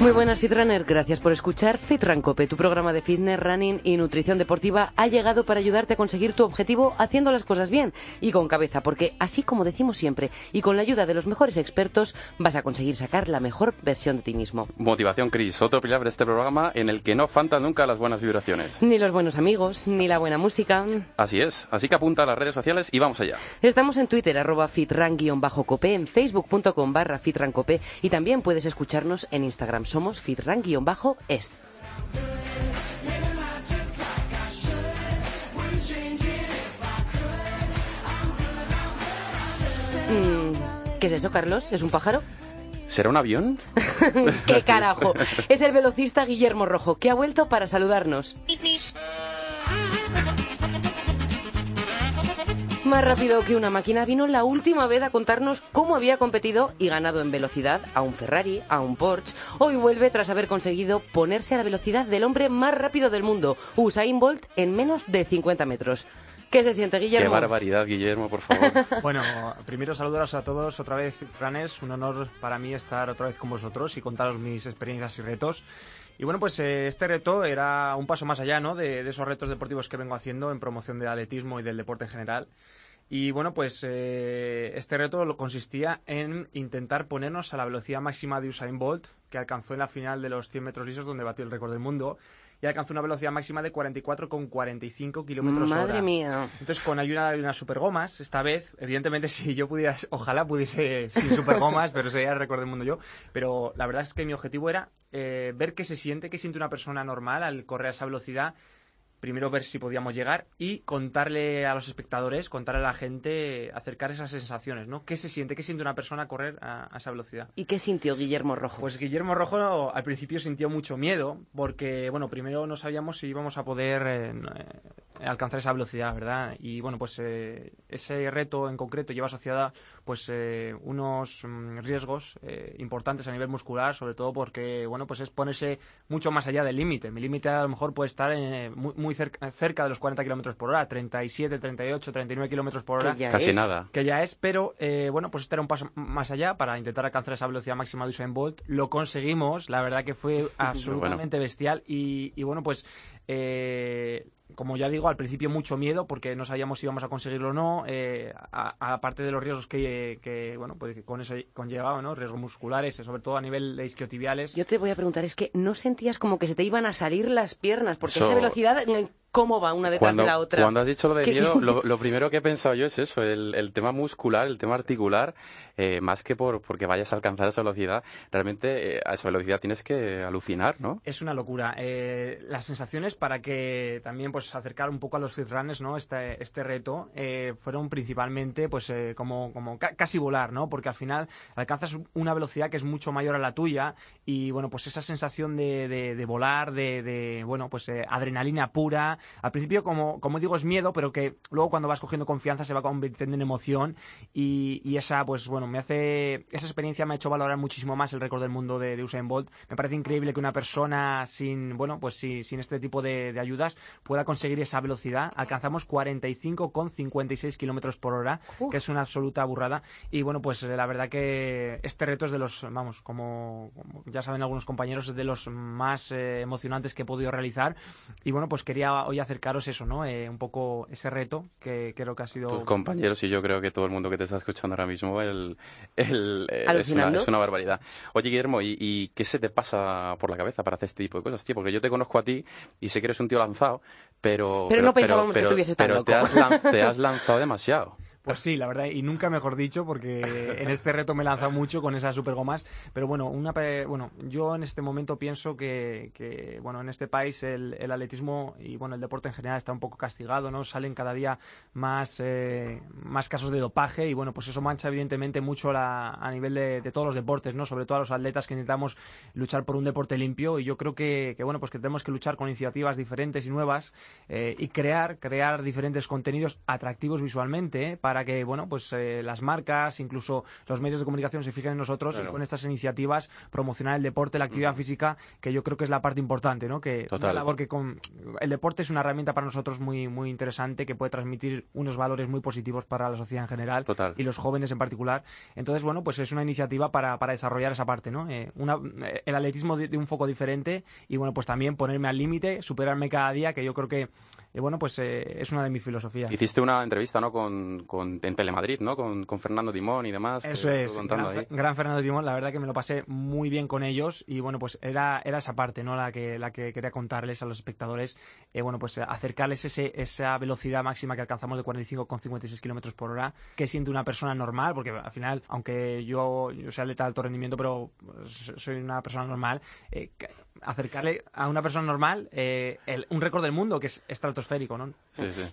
Muy buenas Fitrunner, gracias por escuchar Fitran Cope, tu programa de fitness, running y nutrición deportiva ha llegado para ayudarte a conseguir tu objetivo haciendo las cosas bien y con cabeza, porque así como decimos siempre y con la ayuda de los mejores expertos vas a conseguir sacar la mejor versión de ti mismo. Motivación Cris, otro pilar de este programa en el que no faltan nunca las buenas vibraciones. Ni los buenos amigos, ni la buena música. Así es, así que apunta a las redes sociales y vamos allá. Estamos en Twitter, arroba fitran-cope, en facebook.com barra fitrancope y también puedes escucharnos en Instagram somos fitran-es. Mm, ¿Qué es eso, Carlos? ¿Es un pájaro? ¿Será un avión? ¡Qué carajo! Es el velocista Guillermo Rojo, que ha vuelto para saludarnos. Más rápido que una máquina vino la última vez a contarnos cómo había competido y ganado en velocidad a un Ferrari, a un Porsche. Hoy vuelve tras haber conseguido ponerse a la velocidad del hombre más rápido del mundo, Usain Bolt, en menos de 50 metros. ¿Qué se siente, Guillermo? Qué barbaridad, Guillermo, por favor. bueno, primero saludaros a todos otra vez, Ranes. Un honor para mí estar otra vez con vosotros y contaros mis experiencias y retos. Y bueno, pues eh, este reto era un paso más allá ¿no? de, de, esos retos deportivos que vengo haciendo en promoción del atletismo y del deporte en general. Y bueno, pues eh, este reto consistía en intentar ponernos a la velocidad máxima de Usain Bolt, que alcanzó en la final de los 100 metros lisos, donde batió el récord del mundo, y alcanzó una velocidad máxima de 44,45 kilómetros hora. Madre mía. Entonces, con ayuda de unas supergomas, esta vez, evidentemente, si yo pudiera, ojalá pudiese sin supergomas, pero sería el récord del mundo yo. Pero la verdad es que mi objetivo era eh, ver qué se siente, qué siente una persona normal al correr a esa velocidad primero ver si podíamos llegar y contarle a los espectadores, contarle a la gente, acercar esas sensaciones, ¿no? ¿Qué se siente? ¿Qué siente una persona correr a, a, esa velocidad? ¿Y qué sintió Guillermo Rojo? Pues Guillermo Rojo al principio sintió mucho miedo porque, bueno, primero no sabíamos si íbamos a poder eh, alcanzar esa velocidad, ¿verdad? Y, bueno, pues eh, ese reto en concreto lleva asociada, pues, eh, unos mm, riesgos eh, importantes a nivel muscular, sobre todo porque, bueno, pues es ponerse mucho más allá del límite. Mi límite a lo mejor puede estar muy, muy cerca, cerca, de los 40 kilómetros por hora, 37, 38, 39 kilómetros por hora. Casi es. nada. Que ya es, pero eh, bueno, pues este era un paso más allá para intentar alcanzar esa velocidad máxima de Usain Bolt. Lo conseguimos, la verdad que fue absolutamente bueno. bestial y, y, bueno, pues eh, como ya digo, al principio mucho miedo porque no sabíamos si íbamos a conseguirlo o no, eh, aparte de los riesgos que, que, bueno, pues con eso conllevaba, ¿no? Riesgos musculares, sobre todo a nivel de isquiotibiales. Yo te voy a preguntar, es que no sentías como que se te iban a salir las piernas, porque so... esa velocidad cómo va una detrás cuando, de la otra. Cuando has dicho lo de miedo, lo, lo, primero que he pensado yo es eso, el, el tema muscular, el tema articular, eh, más que por porque vayas a alcanzar esa velocidad, realmente eh, a esa velocidad tienes que alucinar, ¿no? Es una locura. Eh, las sensaciones para que también pues acercar un poco a los runners, ¿no? Este, este reto eh, fueron principalmente pues eh, como, como ca casi volar, ¿no? Porque al final alcanzas una velocidad que es mucho mayor a la tuya y bueno, pues esa sensación de, de, de volar, de, de, bueno, pues adrenalina pura, al principio, como, como digo, es miedo, pero que luego cuando vas cogiendo confianza se va convirtiendo en emoción y, y, esa, pues bueno, me hace, esa experiencia me ha hecho valorar muchísimo más el récord del mundo de, de Usain Bolt. Me parece increíble que una persona sin, bueno, pues sí, sin este tipo de, de, ayudas pueda conseguir esa velocidad. Alcanzamos 45,56 kilómetros por hora, Uf. que es una absoluta burrada. Y bueno, pues la verdad que este reto es de los, vamos, como, como ya saben algunos compañeros, es de los más eh, emocionantes que he podido realizar. Y bueno, pues quería hoy acercaros eso, ¿no? Eh, un poco ese reto que creo que ha sido... Tus compañeros y yo creo que todo el mundo que te está escuchando ahora mismo el, el, el es, una, es, una, barbaridad. Oye, Guillermo, ¿y, ¿y, qué se te pasa por la cabeza para hacer este tipo de cosas, tío? Porque yo te conozco a ti y sé que eres un tío lanzado, pero... Pero, pero no pensábamos pero, que estuviese tan pero loco. Te has, lan te has lanzado demasiado. Pues sí, la verdad, y nunca mejor dicho, porque en este reto me he lanzado mucho con esas supergomas. Pero bueno, una, bueno, yo en este momento pienso que, que bueno, en este país el, el, atletismo y bueno, el deporte en general está un poco castigado, ¿no? Salen cada día más, eh, más casos de dopaje y bueno, pues eso mancha evidentemente mucho la, a nivel de, de, todos los deportes, ¿no? Sobre todo a los atletas que intentamos luchar por un deporte limpio y yo creo que, que bueno, pues que tenemos que luchar con iniciativas diferentes y nuevas eh, y crear, crear diferentes contenidos atractivos visualmente, ¿eh? para que, bueno, pues eh, las marcas, incluso los medios de comunicación se fijen en nosotros y con estas iniciativas promocionar el deporte, la actividad física, que yo creo que es la parte importante, ¿no? Que Total. porque con el deporte es una herramienta para nosotros muy muy interesante que puede transmitir unos valores muy positivos para la sociedad en general y los jóvenes en particular. Entonces, bueno, pues es una iniciativa para, para desarrollar esa parte, ¿no? Eh, una, eh, el atletismo de, un foco diferente y, bueno, pues también ponerme al límite, superarme cada día, que yo creo que, eh, bueno, pues es una de mis filosofías. Hiciste una entrevista, ¿no? Con, con en Telemadrid, ¿no? Con, con Fernando Timón y demás. Eso es, gran, gran, Fernando Timón, la verdad que me lo pasé muy bien con ellos y, bueno, pues era, era esa parte, ¿no? La que, la que quería contarles a los espectadores, bueno, pues acercarles ese, esa velocidad máxima que alcanzamos de 45,56 kilómetros por hora, que siente una persona normal, porque al final, aunque yo, yo sea atleta de alto rendimiento, pero soy una persona normal, eh, acercarle a una persona normal eh, un récord del mundo que es estratosférico, ¿no?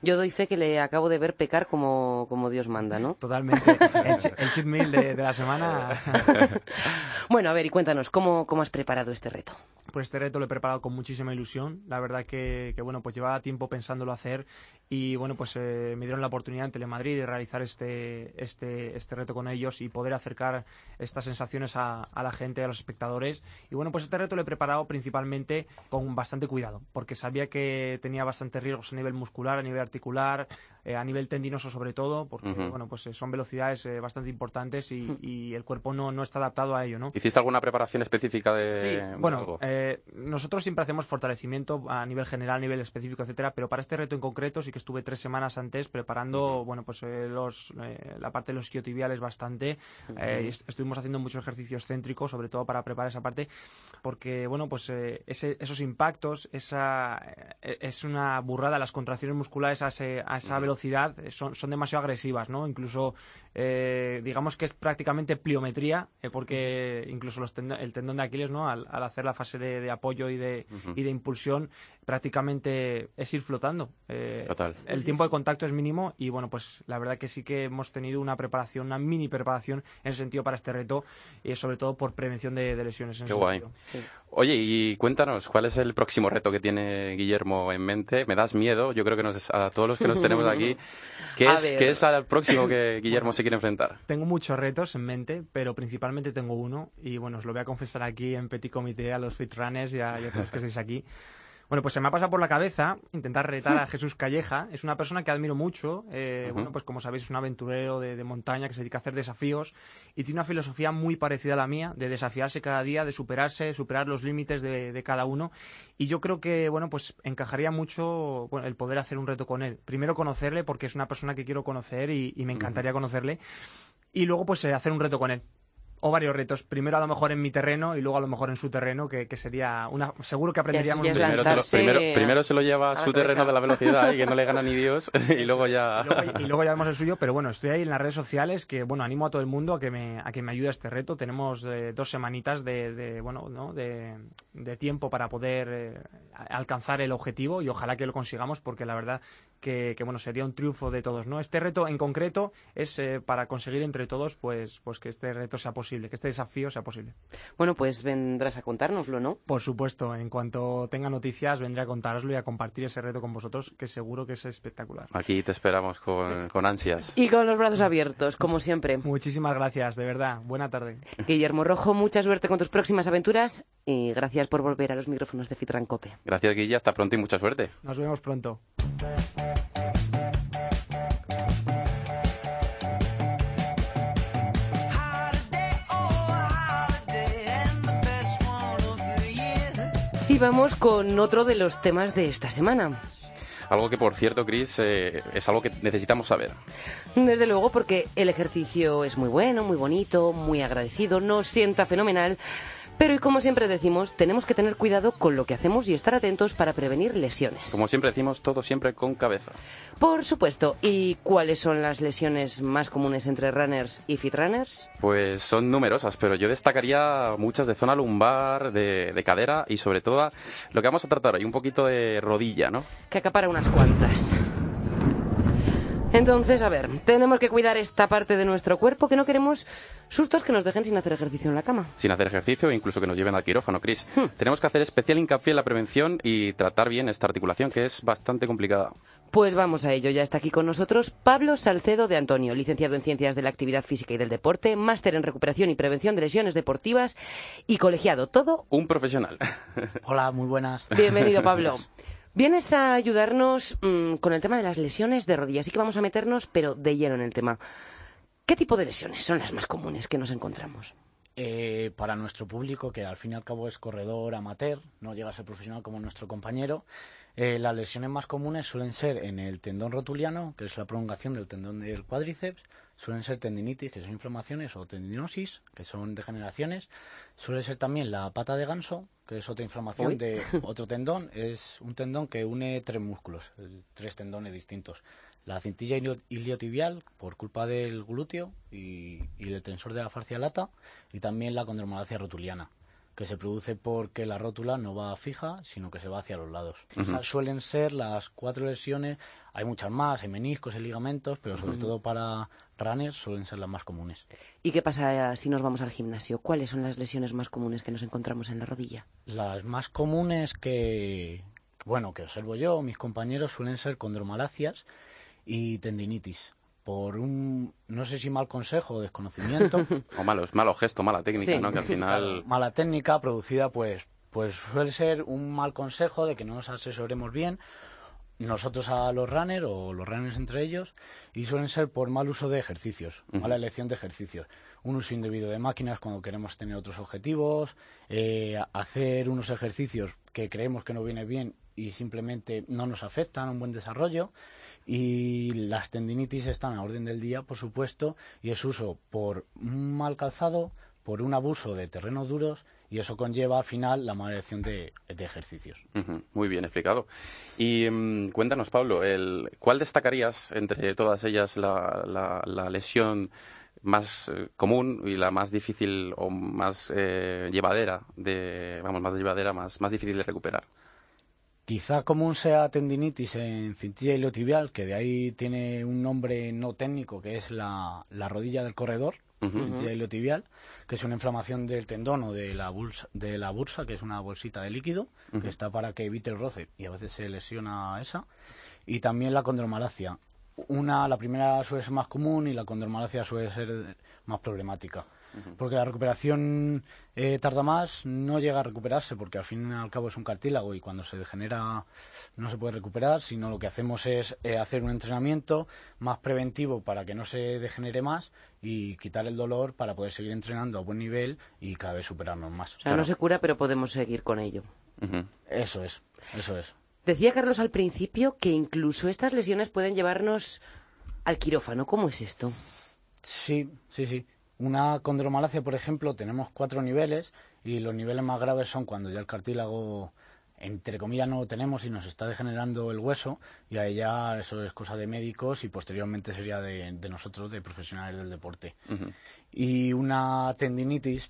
Yo doy fe que le acabo de ver pecar como, como Dios manda, ¿no? Totalmente. El, cheat meal de, de, la semana. bueno, a ver, y cuéntanos, ¿cómo, ¿cómo has preparado este reto? Pues este reto lo he preparado con muchísima ilusión. La verdad que, que bueno, pues llevaba tiempo pensándolo hacer y bueno, pues eh, me dieron la oportunidad en Telemadrid de realizar este, este, este reto con ellos y poder acercar estas sensaciones a, a la gente, a los espectadores. Y bueno, pues este reto lo he preparado principalmente con bastante cuidado, porque sabía que tenía bastante riesgos a nivel muscular, a nivel articular, eh, a nivel tendinoso sobre todo, porque bueno, pues eh, son velocidades eh, bastante importantes y, el cuerpo no, no, está adaptado a ello, ¿no? ¿Hiciste alguna preparación específica de...? Sí, bueno, nosotros siempre hacemos fortalecimiento a nivel general, a nivel específico, etcétera, pero para este reto en concreto sí que estuve tres semanas antes preparando, bueno, pues los, la parte de los isquiotibiales bastante. estuvimos haciendo muchos ejercicios céntricos, sobre todo para preparar esa parte, porque, bueno, pues esos impactos, esa es una burrada las contracciones musculares a, a esa velocidad eh, son, son demasiado agresivas, ¿no? Incluso, eh, digamos que es prácticamente pliometría, eh, porque incluso los el tendón de Aquiles, ¿no? Al, hacer la fase de, apoyo y de, y de impulsión, prácticamente es ir flotando. Total. El tiempo de contacto es mínimo y, bueno, pues la verdad que sí que hemos tenido una preparación, una mini preparación en ese sentido para este reto y sobre todo por prevención de, lesiones. Qué guay. Oye, y cuéntanos, ¿cuál es el próximo reto que tiene Guillermo en mente? Me das miedo, yo creo que nos, a todos los que nos tenemos aquí ¿Qué es, ¿Qué es el próximo que Guillermo se quiere enfrentar? Tengo muchos retos en mente, pero principalmente tengo uno, y bueno, os lo voy a confesar aquí en Petit Comité a los Fitrunners y a, y a todos los que estáis aquí. Bueno, pues se me ha pasado por la cabeza intentar retar a Jesús Calleja. Es una persona que admiro mucho. Eh, bueno, pues como sabéis, es un aventurero de, montaña que se dedica a hacer desafíos y tiene una filosofía muy parecida a la mía, de desafiarse cada día, de superarse, de superar los límites de, cada uno. Y yo creo que, bueno, pues encajaría mucho el poder hacer un reto con él. Primero conocerle, porque es una persona que quiero conocer y, me encantaría conocerle. Y luego, pues eh, hacer un reto con él o varios retos. Primero a lo mejor en mi terreno y luego a lo mejor en su terreno, que, sería una. Seguro que aprenderíamos. primero, primero, se lo lleva a su terreno de la velocidad y que no le gana ni Dios y luego ya. Y luego, ya vemos el suyo, pero bueno, estoy ahí en las redes sociales que bueno animo a todo el mundo a que me a que me ayude a este reto. Tenemos eh, dos semanitas de, bueno no de, tiempo para poder eh, alcanzar el objetivo y ojalá que lo consigamos porque la verdad que, bueno sería un triunfo de todos, ¿no? Este reto en concreto es eh, para conseguir entre todos pues pues que este reto sea posible que este desafío sea posible. Bueno, pues vendrás a contárnoslo, ¿no? Por supuesto, en cuanto tenga noticias vendré a contároslo y a compartir ese reto con vosotros, que seguro que es espectacular. Aquí te esperamos con, con ansias. Y con los brazos abiertos, como siempre. Muchísimas gracias, de verdad. Buena tarde. Guillermo Rojo, mucha suerte con tus próximas aventuras y gracias por volver a los micrófonos de Fitran Cope. Gracias, Guille. Hasta pronto y mucha suerte. Nos vemos pronto. Y vamos con otro de los temas de esta semana. Algo que, por cierto, Chris, eh, es algo que necesitamos saber. Desde luego, porque el ejercicio es muy bueno, muy bonito, muy agradecido, nos sienta fenomenal, pero y como siempre decimos, tenemos que tener cuidado con lo que hacemos y estar atentos para prevenir lesiones. Como siempre decimos, todo siempre con cabeza. Por supuesto. ¿Y cuáles son las lesiones más comunes entre runners y fitrunners? Pues son numerosas, pero yo destacaría muchas de zona lumbar, de, de cadera y sobre todo lo que vamos a tratar hoy, un poquito de rodilla, ¿no? Que acapara unas cuantas. Entonces, a ver, tenemos que cuidar esta parte de nuestro cuerpo que no queremos sustos que nos dejen sin hacer ejercicio en la cama. Sin hacer ejercicio e incluso que nos lleven al quirófano, Cris. Hmm. Tenemos que hacer especial hincapié en la prevención y tratar bien esta articulación que es bastante complicada. Pues vamos a ello. Ya está aquí con nosotros Pablo Salcedo de Antonio, licenciado en Ciencias de la Actividad Física y del Deporte, máster en Recuperación y Prevención de Lesiones Deportivas y colegiado. Todo. Un profesional. Hola, muy buenas. Bienvenido, Pablo. Vienes a ayudarnos mm, con el tema de las lesiones de rodillas. Así que vamos a meternos, pero de lleno en el tema. ¿Qué tipo de lesiones son las más comunes que nos encontramos? Eh, para nuestro público, que al fin y al cabo es corredor amateur, no llega a ser profesional como nuestro compañero, eh, las lesiones más comunes suelen ser en el tendón rotuliano, que es la prolongación del tendón del cuádriceps, suelen ser tendinitis, que son inflamaciones, o tendinosis, que son degeneraciones. Suele ser también la pata de ganso, que es otra inflamación de otro tendón. Es un tendón que une tres músculos, tres tendones distintos. La cintilla iliotibial, por culpa del glúteo y, y el tensor de la fascia lata, y también la condromalacia rotuliana que se produce porque la rótula no va fija, sino que se va hacia los lados. Suelen ser las cuatro lesiones, hay muchas más, hay meniscos, hay ligamentos, pero sobre todo para runners suelen ser las más comunes. ¿Y qué pasa si nos vamos al gimnasio? ¿Cuáles son las lesiones más comunes que nos encontramos en la rodilla? Las más comunes que, bueno, que observo yo, mis compañeros, suelen ser condromalacias y tendinitis por un, no sé si mal consejo o desconocimiento. o malos, malo gesto, mala técnica, ¿no? Que al final... mala técnica producida, pues, pues suele ser un mal consejo de que no nos asesoremos bien nosotros a los runners o los runners entre ellos y suelen ser por mal uso de ejercicios, mala elección de ejercicios. Un uso indebido de máquinas cuando queremos tener otros objetivos, eh, hacer unos ejercicios que creemos que no viene bien y simplemente no nos afectan a un buen desarrollo y las tendinitis están a orden del día, por supuesto, y es uso por un mal calzado, por un abuso de terrenos duros y eso conlleva al final la mala de, de ejercicios. Muy bien explicado. Y mm, cuéntanos, Pablo, el, ¿cuál destacarías entre todas ellas la, la, lesión más eh, común y la más difícil o más eh, llevadera de vamos más llevadera más más difícil de recuperar Quizá común sea tendinitis en cintilla iliotibial, que de ahí tiene un nombre no técnico, que es la, rodilla del corredor, cintilla iliotibial, que es una inflamación del tendón o de la, bursa, de la bursa, que es una bolsita de líquido, que está para que evite el roce, y a veces se lesiona esa. Y también la condromalacia. Una, la primera suele ser más común y la condromalacia suele ser más problemática porque la recuperación eh, tarda más, no llega a recuperarse porque al fin y al cabo es un cartílago y cuando se degenera no se puede recuperar, sino lo que hacemos es eh, hacer un entrenamiento más preventivo para que no se degenere más y quitar el dolor para poder seguir entrenando a buen nivel y cada vez superarnos más. O sea, no se cura, pero podemos seguir con ello. Eso es, eso es. Decía Carlos al principio que incluso estas lesiones pueden llevarnos al quirófano. ¿Cómo es esto? Sí, sí, sí. Una condromalacia, por ejemplo, tenemos cuatro niveles y los niveles más graves son cuando ya el cartílago, entre comillas, no lo tenemos y nos está degenerando el hueso y ahí ya eso es cosa de médicos y posteriormente sería de, nosotros, de profesionales del deporte. Y una tendinitis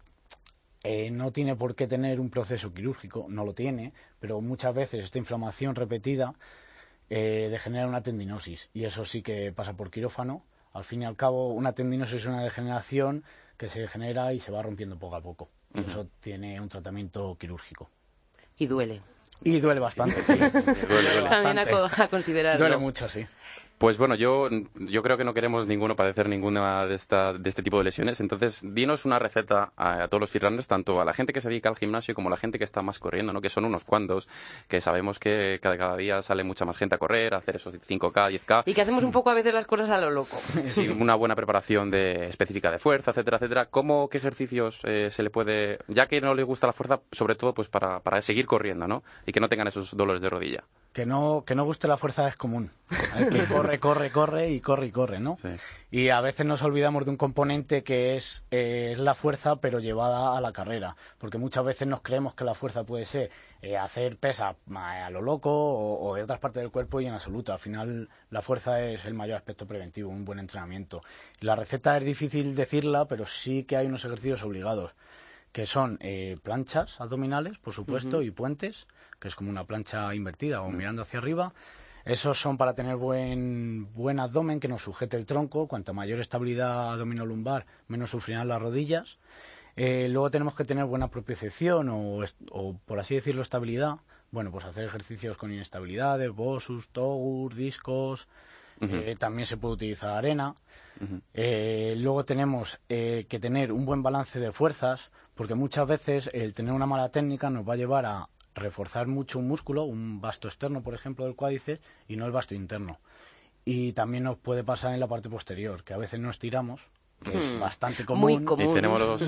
eh, no tiene por qué tener un proceso quirúrgico, no lo tiene, pero muchas veces esta inflamación repetida eh, degenera una tendinosis y eso sí que pasa por quirófano al fin y al cabo, una tendinosis es una degeneración que se genera y se va rompiendo poco a poco. Eso tiene un tratamiento quirúrgico. Y duele. Y duele bastante, sí. duele, duele. También a, considerarlo. Duele mucho, sí. Pues bueno, yo, yo creo que no queremos ninguno padecer ninguna de, esta, de este tipo de lesiones. Entonces, dinos una receta a, todos los freerunners, tanto a la gente que se dedica al gimnasio como a la gente que está más corriendo, ¿no? que son unos cuantos, que sabemos que cada, cada día sale mucha más gente a correr, a hacer esos 5K, 10K. Y que hacemos un poco a veces las cosas a lo loco. Sí, una buena preparación de, específica de fuerza, etcétera, etcétera. ¿Cómo, qué ejercicios eh, se le puede, ya que no le gusta la fuerza, sobre todo pues para, para seguir corriendo, ¿no? Y que no tengan esos dolores de rodilla? Que no, que no guste la fuerza es común. que corre, corre, corre y corre y corre, ¿no? Y a veces nos olvidamos de un componente que es, eh, es la fuerza, pero llevada a la carrera. Porque muchas veces nos creemos que la fuerza puede ser eh, hacer pesa a lo loco o, de otras partes del cuerpo y en absoluto. Al final, la fuerza es el mayor aspecto preventivo, un buen entrenamiento. La receta es difícil decirla, pero sí que hay unos ejercicios obligados que son eh, planchas abdominales, por supuesto, y puentes, que es como una plancha invertida o mm. mirando hacia arriba. Esos son para tener buen, buen abdomen, que nos sujete el tronco. Cuanta mayor estabilidad abdominolumbar, menos sufrirán las rodillas. Eh, luego tenemos que tener buena propiocepción o, o, por así decirlo, estabilidad. Bueno, pues hacer ejercicios con inestabilidades, bosus, togur, discos. Eh, también se puede utilizar arena. Eh, luego tenemos que tener un buen balance de fuerzas, porque muchas veces el tener una mala técnica nos va a llevar a reforzar mucho un músculo, un vasto externo, por ejemplo, del cuádriceps, y no el vasto interno. Y también nos puede pasar en la parte posterior, que a veces nos estiramos, que es hmm. bastante común. Y tenemos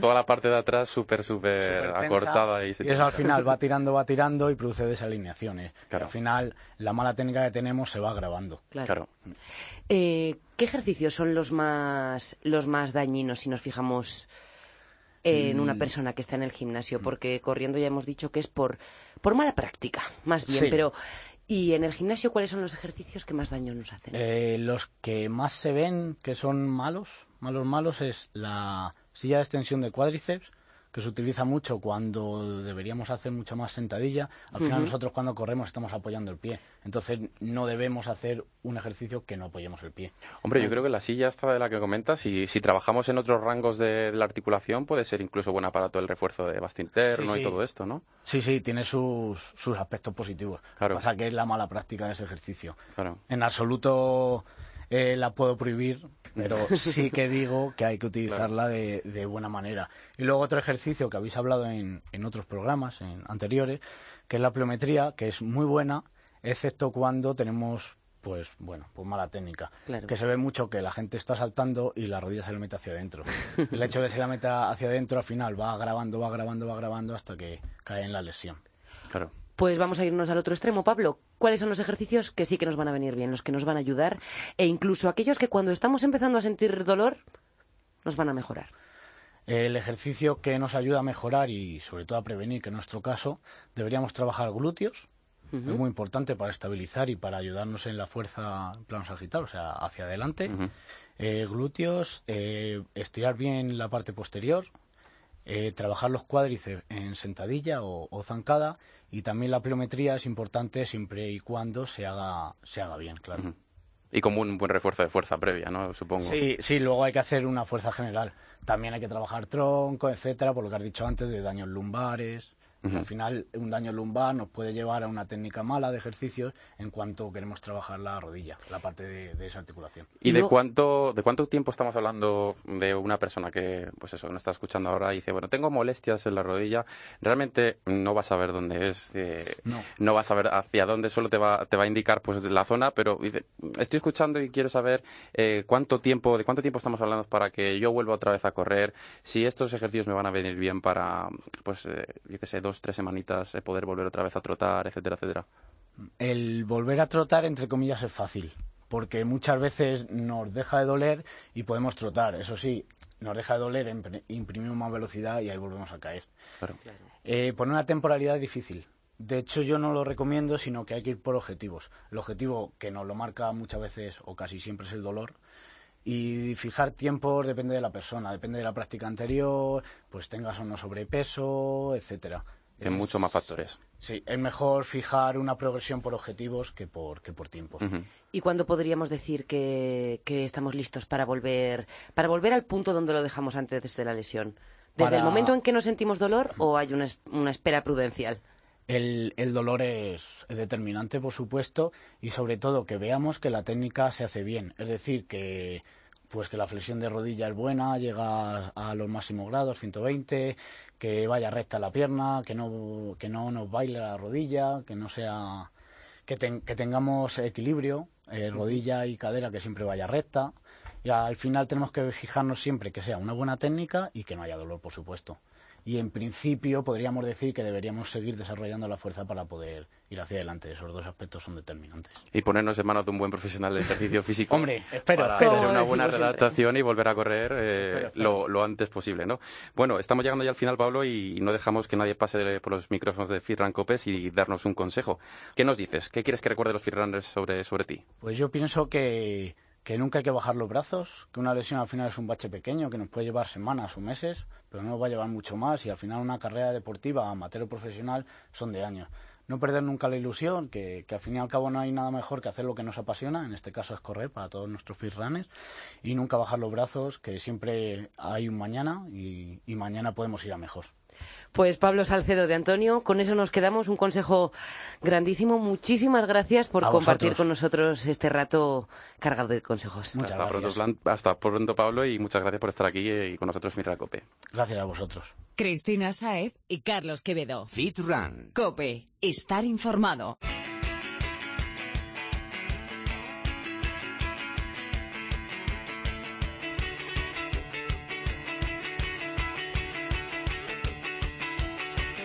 toda la parte de atrás súper, súper acortada. Y, eso al final va tirando, va tirando y produce desalineaciones. Al final, la mala técnica que tenemos se va agravando. Claro. Eh, ¿Qué ejercicios son los más, los más dañinos si nos fijamos en una mm. persona que está en el gimnasio, mm. porque corriendo ya hemos dicho que es por, por mala práctica, más bien, pero ¿y en el gimnasio cuáles son los ejercicios que más daño nos hacen? Eh, los que más se ven que son malos, malos, malos, es la silla de extensión de cuádriceps, que se utiliza mucho cuando deberíamos hacer mucha más sentadilla. Al final nosotros cuando corremos estamos apoyando el pie. Entonces no debemos hacer un ejercicio que no apoyemos el pie. Hombre, yo creo que la silla esta de la que comentas, si, si trabajamos en otros rangos de, la articulación, puede ser incluso buena para todo el refuerzo de basto interno y todo esto, ¿no? Sí, sí, tiene sus, sus aspectos positivos. Claro. Lo que pasa que es la mala práctica de ese ejercicio. Claro. En absoluto eh, la puedo prohibir, pero sí que digo que hay que utilizarla de, de, buena manera. Y luego otro ejercicio que habéis hablado en, en otros programas en anteriores, que es la pliometría, que es muy buena, excepto cuando tenemos pues bueno, pues mala técnica. Que se ve mucho que la gente está saltando y la rodilla se le mete hacia adentro. El hecho de que se la meta hacia adentro al final va grabando, va grabando, va grabando hasta que cae en la lesión. Claro. Pues vamos a irnos al otro extremo, Pablo. ¿Cuáles son los ejercicios que sí que nos van a venir bien, los que nos van a ayudar e incluso aquellos que cuando estamos empezando a sentir dolor nos van a mejorar? El ejercicio que nos ayuda a mejorar y sobre todo a prevenir, que en nuestro caso deberíamos trabajar glúteos, es muy importante para estabilizar y para ayudarnos en la fuerza en plano sagital, o sea, hacia adelante. Eh, glúteos, eh, estirar bien la parte posterior, eh, trabajar los cuádriceps en sentadilla o, zancada y también la pliometría es importante siempre y cuando se haga, se haga bien, claro. Y como un buen refuerzo de fuerza previa, ¿no? Supongo. Sí, sí, luego hay que hacer una fuerza general. También hay que trabajar tronco, etcétera, por lo que has dicho antes, de daños lumbares. Al final, un daño lumbar nos puede llevar a una técnica mala de ejercicios en cuanto queremos trabajar la rodilla, la parte de, esa articulación. ¿Y de cuánto de cuánto tiempo estamos hablando de una persona que, pues eso, no está escuchando ahora y dice, bueno, tengo molestias en la rodilla? Realmente no vas a ver dónde es, eh, no. vas a ver hacia dónde, solo te va, te va a indicar pues la zona, pero dice, estoy escuchando y quiero saber eh, cuánto tiempo, de cuánto tiempo estamos hablando para que yo vuelva otra vez a correr, si estos ejercicios me van a venir bien para, pues, eh, yo qué sé, dos tres semanitas poder volver otra vez a trotar, etcétera, etcétera? El volver a trotar, entre comillas, es fácil, porque muchas veces nos deja de doler y podemos trotar. Eso sí, nos deja de doler, imprimimos más velocidad y ahí volvemos a caer. Eh, poner una temporalidad es difícil. De hecho, yo no lo recomiendo, sino que hay que ir por objetivos. El objetivo que nos lo marca muchas veces o casi siempre es el dolor. Y fijar tiempos depende de la persona, depende de la práctica anterior, pues tengas o no sobrepeso, etcétera. En muchos más factores. Sí, es mejor fijar una progresión por objetivos que por, que por tiempos. ¿Y cuándo podríamos decir que, estamos listos para volver, para volver al punto donde lo dejamos antes de la lesión? ¿Desde el momento en que no sentimos dolor o hay una, una espera prudencial? El, el, dolor es determinante, por supuesto, y sobre todo que veamos que la técnica se hace bien. Es decir, que pues que la flexión de rodilla es buena, llega a los máximos grados, 120, que vaya recta la pierna, que no, que no nos baile la rodilla, que no sea que, que tengamos equilibrio, eh, rodilla y cadera que siempre vaya recta. Y al final tenemos que fijarnos siempre que sea una buena técnica y que no haya dolor, por supuesto y en principio podríamos decir que deberíamos seguir desarrollando la fuerza para poder ir hacia adelante. Esos dos aspectos son determinantes. Y ponernos en manos de un buen profesional de ejercicio físico. Hombre, espero, para tener una buena redactación y volver a correr eh, Lo, antes posible, ¿no? Bueno, estamos llegando ya al final, Pablo, y no dejamos que nadie pase por los micrófonos de Fitran Copes y darnos un consejo. ¿Qué nos dices? ¿Qué quieres que recuerde los Fitrunners sobre, sobre ti? Pues yo pienso que que nunca hay que bajar los brazos, que una lesión al final es un bache pequeño, que nos puede llevar semanas o meses, pero no nos va a llevar mucho más y al final una carrera deportiva, amateur o profesional, son de años. No perder nunca la ilusión, que, que, al fin y al cabo no hay nada mejor que hacer lo que nos apasiona, en este caso es correr para todos nuestros fit y nunca bajar los brazos, que siempre hay un mañana y mañana podemos ir a mejor. Pues Pablo Salcedo de Antonio, con eso nos quedamos. Un consejo grandísimo. Muchísimas gracias por compartir con nosotros este rato cargado de consejos. Muchas hasta, gracias. Pronto, hasta pronto, Pablo, y muchas gracias por estar aquí y con nosotros en Cope. Gracias a vosotros. Cristina Saez y Carlos Quevedo. Fit Run. Cope. Estar informado.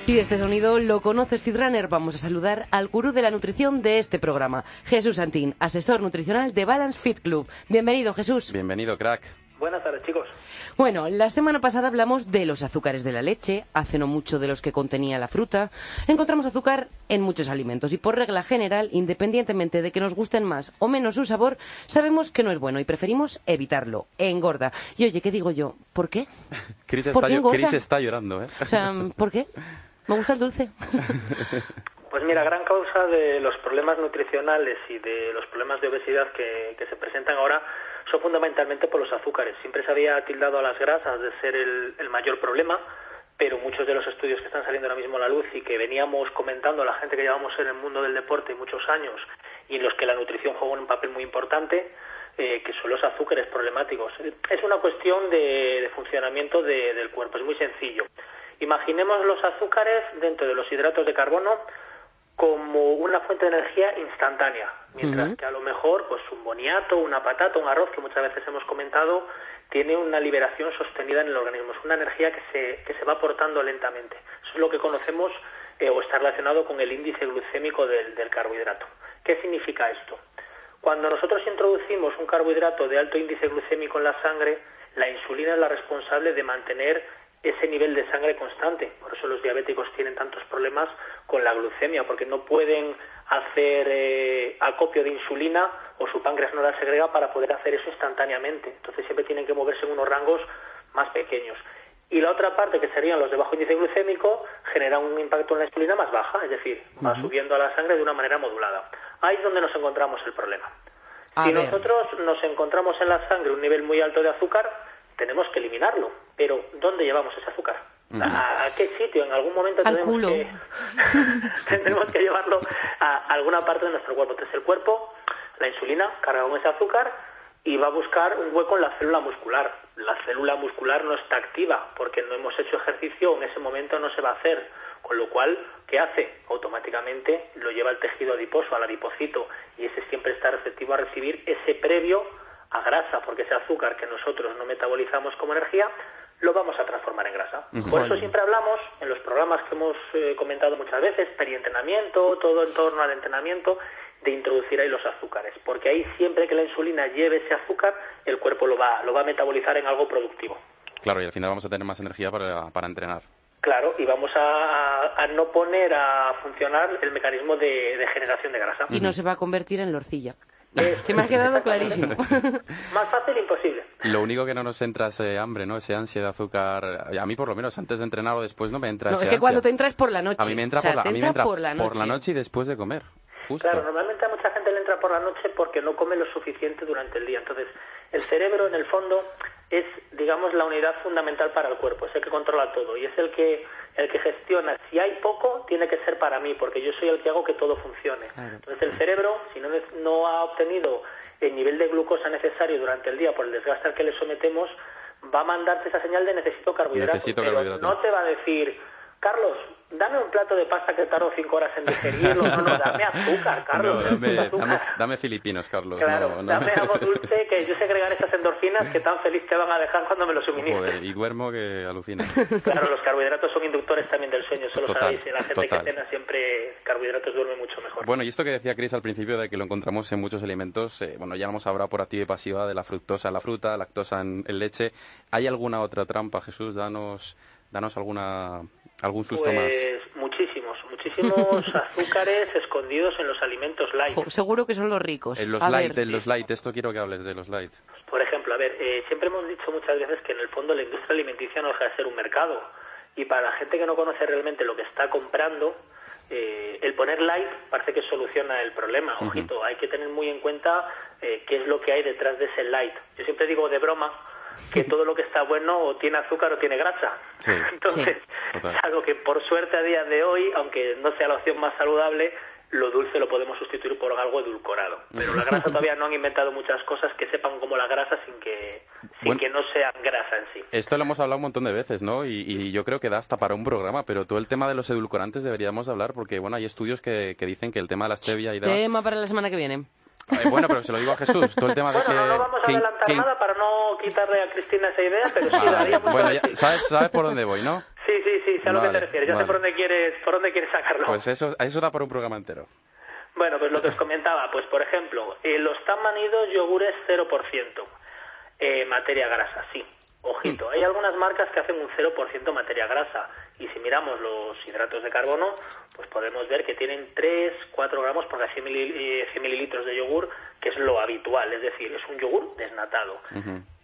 Y este sonido lo conoces, Fitrunner. Vamos a saludar al gurú de la nutrición de este programa, Jesús Santín, asesor nutricional de Balance Fit Club. Bienvenido, Jesús. Bienvenido, crack. Buenas tardes, chicos. Bueno, la semana pasada hablamos de los azúcares de la leche, hace no mucho de los que contenía la fruta. Encontramos azúcar en muchos alimentos y por regla general, independientemente de que nos gusten más o menos su sabor, sabemos que no es bueno y preferimos evitarlo. Engorda. Y oye, ¿qué digo yo? ¿Por qué? Cris está, está llorando, ¿eh? O sea, ¿por qué? Me gusta el dulce. Pues mira, gran causa de los problemas nutricionales y de los problemas de obesidad que, se presentan ahora son fundamentalmente por los azúcares. Siempre se había tildado a las grasas de ser el, mayor problema, pero muchos de los estudios que están saliendo ahora mismo a la luz y que veníamos comentando a la gente que llevamos en el mundo del deporte muchos años y en los que la nutrición juega un papel muy importante, eh, que son los azúcares problemáticos. Es una cuestión de, funcionamiento del cuerpo, es muy sencillo. Imaginemos los azúcares dentro de los hidratos de carbono como una fuente de energía instantánea, mientras que a lo mejor pues un boniato, una patata, un arroz que muchas veces hemos comentado tiene una liberación sostenida en el organismo, es una energía que se, que se va aportando lentamente. Eso es lo que conocemos eh, o está relacionado con el índice glucémico del, del carbohidrato. ¿Qué significa esto? Cuando nosotros introducimos un carbohidrato de alto índice glucémico en la sangre, la insulina es la responsable de mantener ese nivel de sangre constante. Por eso los diabéticos tienen tantos problemas con la glucemia, porque no pueden hacer eh, acopio de insulina o su páncreas no la segrega para poder hacer eso instantáneamente. Entonces siempre tienen que moverse en unos rangos más pequeños. Y la otra parte, que serían los de bajo índice glucémico, genera un impacto en la insulina más baja, es decir, va subiendo a la sangre de una manera modulada. Ahí es donde nos encontramos el problema. si nosotros nos encontramos en la sangre un nivel muy alto de azúcar, tenemos que eliminarlo. Pero ¿dónde llevamos ese azúcar? ¿A, qué sitio? En algún momento tenemos que, tendremos que llevarlo a alguna parte de nuestro cuerpo. Entonces el cuerpo, la insulina, carga con ese azúcar y va a buscar un hueco en la célula muscular. La célula muscular no está activa porque no hemos hecho ejercicio, en ese momento no se va a hacer. Con lo cual, ¿qué hace? Automáticamente lo lleva al tejido adiposo, al adipocito, y ese siempre está receptivo a recibir ese previo a grasa, porque ese azúcar que nosotros no metabolizamos como energía, lo vamos a transformar en grasa. Por eso siempre hablamos en los programas que hemos eh, comentado muchas veces, perientrenamiento, todo en torno al entrenamiento, de introducir ahí los azúcares, porque ahí siempre que la insulina lleve ese azúcar, el cuerpo lo va, lo va a metabolizar en algo productivo. Claro, y al final vamos a tener más energía para, para entrenar. Claro, y vamos a, no poner a funcionar el mecanismo de, de generación de grasa. Y no se va a convertir en lorcilla. Se me ha quedado clarísimo. Más fácil imposible. Lo único que no nos entra es eh, hambre, ¿no? Ese ansia de azúcar. A mí, por lo menos, antes de entrenar o después no me entra No, es que cuando te entras por la noche. A mí me entra, por, la, noche. por la noche y después de comer. Claro, normalmente a mucha gente le entra por la noche porque no come lo suficiente durante el día. Entonces, el cerebro, en el fondo, es, digamos, la unidad fundamental para el cuerpo. Es el que controla todo y es el que, el que gestiona. Si hay poco, tiene que ser para mí, porque yo soy el que hago que todo funcione. Entonces, el cerebro, si no, no ha obtenido el nivel de glucosa necesario durante el día por el desgaste al que le sometemos, va a mandarte esa señal de necesito carbohidratos. Necesito carbohidratos. no te va a decir, Carlos, dame un plato de pasta que tardo cinco horas en digerirlo. No, no, dame azúcar, Carlos. dame, filipinos, Carlos. Claro, dame algo dulce que yo segregar esas endorfinas que tan feliz te van a dejar cuando me lo suministres. y duermo que alucina. Claro, los carbohidratos son inductores también del sueño, eso lo sabéis. Y la gente que cena siempre carbohidratos duerme mucho mejor. Bueno, y esto que decía Chris al principio de que lo encontramos en muchos alimentos, eh, bueno, ya hemos hablado por activa y pasiva de la fructosa en la fruta, lactosa en, en leche. ¿Hay alguna otra trampa, Jesús? Danos, danos alguna ¿Algún susto pues, más? muchísimos, muchísimos azúcares escondidos en los alimentos light. seguro que son los ricos. En los light, en los light, esto quiero que hables de los light. Por ejemplo, a ver, eh, siempre hemos dicho muchas veces que en el fondo la industria alimenticia no deja de ser un mercado. Y para la gente que no conoce realmente lo que está comprando, eh, el poner light parece que soluciona el problema. Ojito, hay que tener muy en cuenta eh, qué es lo que hay detrás de ese light. Yo siempre digo de broma que todo lo que está bueno o tiene azúcar o tiene grasa. Entonces, es algo que por suerte a día de hoy, aunque no sea la opción más saludable, lo dulce lo podemos sustituir por algo edulcorado. Pero la grasa todavía no han inventado muchas cosas que sepan como la grasa sin que, sin que no sean grasa en sí. Esto lo hemos hablado un montón de veces, ¿no? Y, yo creo que da hasta para un programa, pero todo el tema de los edulcorantes deberíamos hablar porque, bueno, hay estudios que, que dicen que el tema de la stevia y Tema para la semana que viene. Eh, bueno, pero se lo digo a Jesús, todo el tema de que... no vamos a adelantar nada para no quitarle a Cristina esa idea, pero sí, daría Bueno, ¿sabes, sabes por dónde voy, ¿no? Sí, sí, sí, sé a lo que te refieres, ya sé por dónde quieres, por dónde quieres sacarlo. Pues eso, eso da para un programa entero. Bueno, pues lo que os comentaba, pues por ejemplo, eh, los tan manidos yogures 0%, eh, materia grasa, sí. Ojito, hay algunas marcas que hacen un 0% materia grasa y si miramos los hidratos de carbono, pues podemos ver que tienen 3, 4 gramos por cada 100, eh, mililitros de yogur, que es lo habitual, es decir, es un yogur desnatado.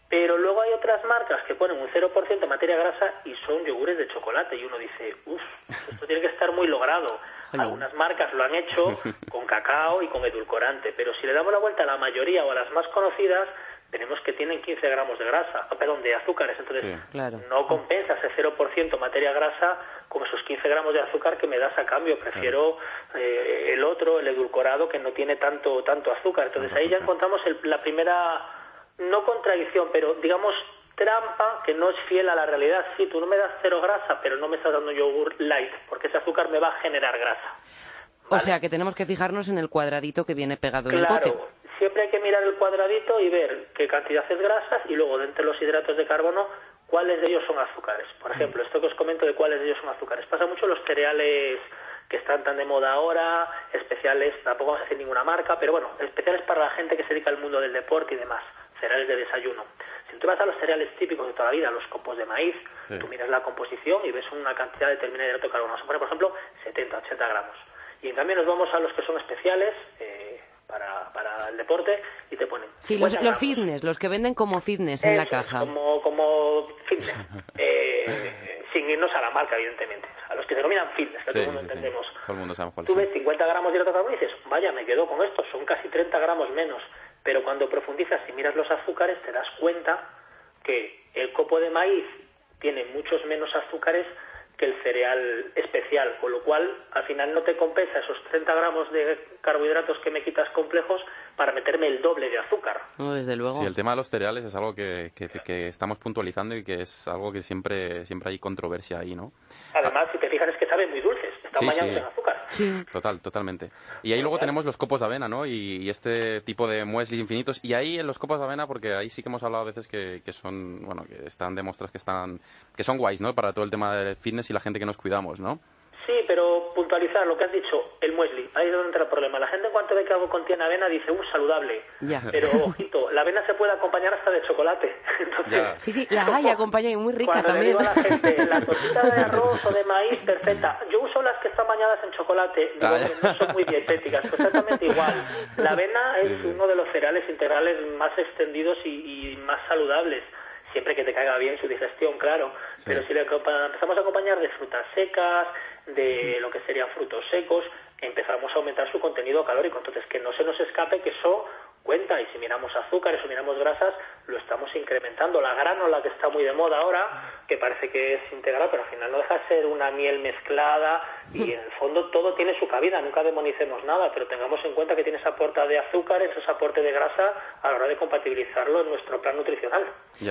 Pero luego hay otras marcas que ponen un 0% de materia grasa y son yogures de chocolate. Y uno dice, uff, esto tiene que estar muy logrado. Algunas marcas lo han hecho con cacao y con edulcorante. Pero si le damos la vuelta a la mayoría o a las más conocidas, tenemos que tienen 15 gramos de grasa, ah, perdón, de azúcares. Entonces, no compensa ese 0% materia grasa con esos 15 gramos de azúcar que me das a cambio. Prefiero eh, el otro, el edulcorado, que no tiene tanto, tanto azúcar. Entonces, ahí ya encontramos la primera no contradicción, pero digamos trampa que no es fiel a la realidad. Sí, tú no me das cero grasa, pero no me estás dando yogur light, porque ese azúcar me va a generar grasa. O sea que tenemos que fijarnos en el cuadradito que viene pegado en el bote. Siempre hay que mirar el cuadradito y ver qué cantidad es grasas y luego dentro de los hidratos de carbono cuáles de ellos son azúcares. Por mm. ejemplo, esto que os comento de cuáles de ellos son azúcares. Pasa mucho los cereales que están tan de moda ahora, especiales, tampoco vamos a decir ninguna marca, pero bueno, especiales para la gente que se dedica al mundo del deporte y demás cereales de desayuno. Si tú vas a los cereales típicos de toda la vida, los copos de maíz, tú miras la composición y ves una cantidad determinada de hidrato de carbono. A poner, por ejemplo, 70, 80 gramos. Y en cambio nos vamos a los que son especiales eh, para, para, el deporte y te ponen. Sí, los, fitness, los que venden como fitness en la caja. como, como fitness. eh, sin irnos a la marca, evidentemente. A los que se denominan fitness, que todo el mundo entendemos. Todo el mundo sabe Tú ves 50 gramos de carbono y dices, vaya, me quedo con esto, son casi 30 gramos menos. Pero cuando profundizas y miras los azúcares, te das cuenta que el copo de maíz tiene muchos menos azúcares que el cereal especial, con lo cual al final no te compensa esos 30 gramos de carbohidratos que me quitas complejos para meterme el doble de azúcar. No, desde luego. Sí, el tema de los cereales es algo que, que, estamos puntualizando y que es algo que siempre, siempre hay controversia ahí, ¿no? Además, si te fijas, es que saben muy dulces, están bañados en azúcar. Sí. Total, totalmente. Y ahí luego tenemos los copos de avena, ¿no? Y, este tipo de muesli infinitos. Y ahí en los copos de avena, porque ahí sí que hemos hablado a veces que, que son, bueno, que están demostrados que están, que son guays, ¿no? Para todo el tema del fitness y la gente que nos cuidamos, ¿no? Sí, pero puntualizar lo que has dicho, el muesli, ahí es donde entra el problema. La gente en cuanto ve que algo contiene avena dice, uh, saludable. Pero, ojito, la avena se puede acompañar hasta de chocolate. Entonces, Sí, sí, la hay, acompaña y muy rica también. Le digo a la gente, la tortita de arroz o de maíz, perfecta. Yo uso las que están bañadas en chocolate, digo que no son muy dietéticas, pues exactamente igual. La avena es uno de los cereales integrales más extendidos y, y más saludables siempre que te caiga bien su digestión, claro. Pero si le empezamos a acompañar de frutas secas, de lo que serían frutos secos, empezamos a aumentar su contenido calórico. Entonces, que no se nos escape que eso cuenta y si miramos azúcares o miramos grasas lo estamos incrementando. La granola que está muy de moda ahora, que parece que es integral, pero al final no deja de ser una miel mezclada y en el fondo todo tiene su cabida, nunca demonicemos nada, pero tengamos en cuenta que tiene esa aporte de azúcares, ese aporte de grasa a la hora de compatibilizarlo en nuestro plan nutricional.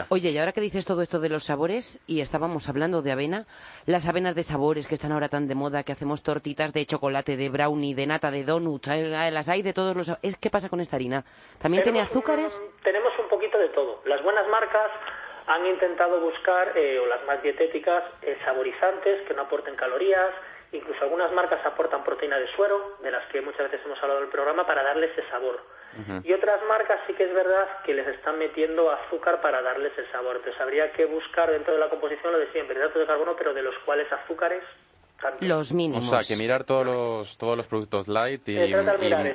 Oye, y ahora que dices todo esto de los sabores y estábamos hablando de avena, las avenas de sabores que están ahora tan de moda, que hacemos tortitas de chocolate, de brownie, de nata, de donut, eh, las hay de todos los... ¿Qué pasa con esta harina? ¿También tiene azúcares? tenemos un poquito de todo. Las buenas marcas han intentado buscar, eh, o las más dietéticas, eh, saborizantes que no aporten calorías, incluso algunas marcas aportan proteína de suero, de las que muchas veces hemos hablado en el programa, para darle ese sabor. Y otras marcas sí que es verdad que les están metiendo azúcar para darles el sabor. Entonces habría que buscar dentro de la composición lo de siempre, hidratos de carbono, pero de los cuales azúcares los mínimos. O sea, que mirar todos los, todos los productos light y,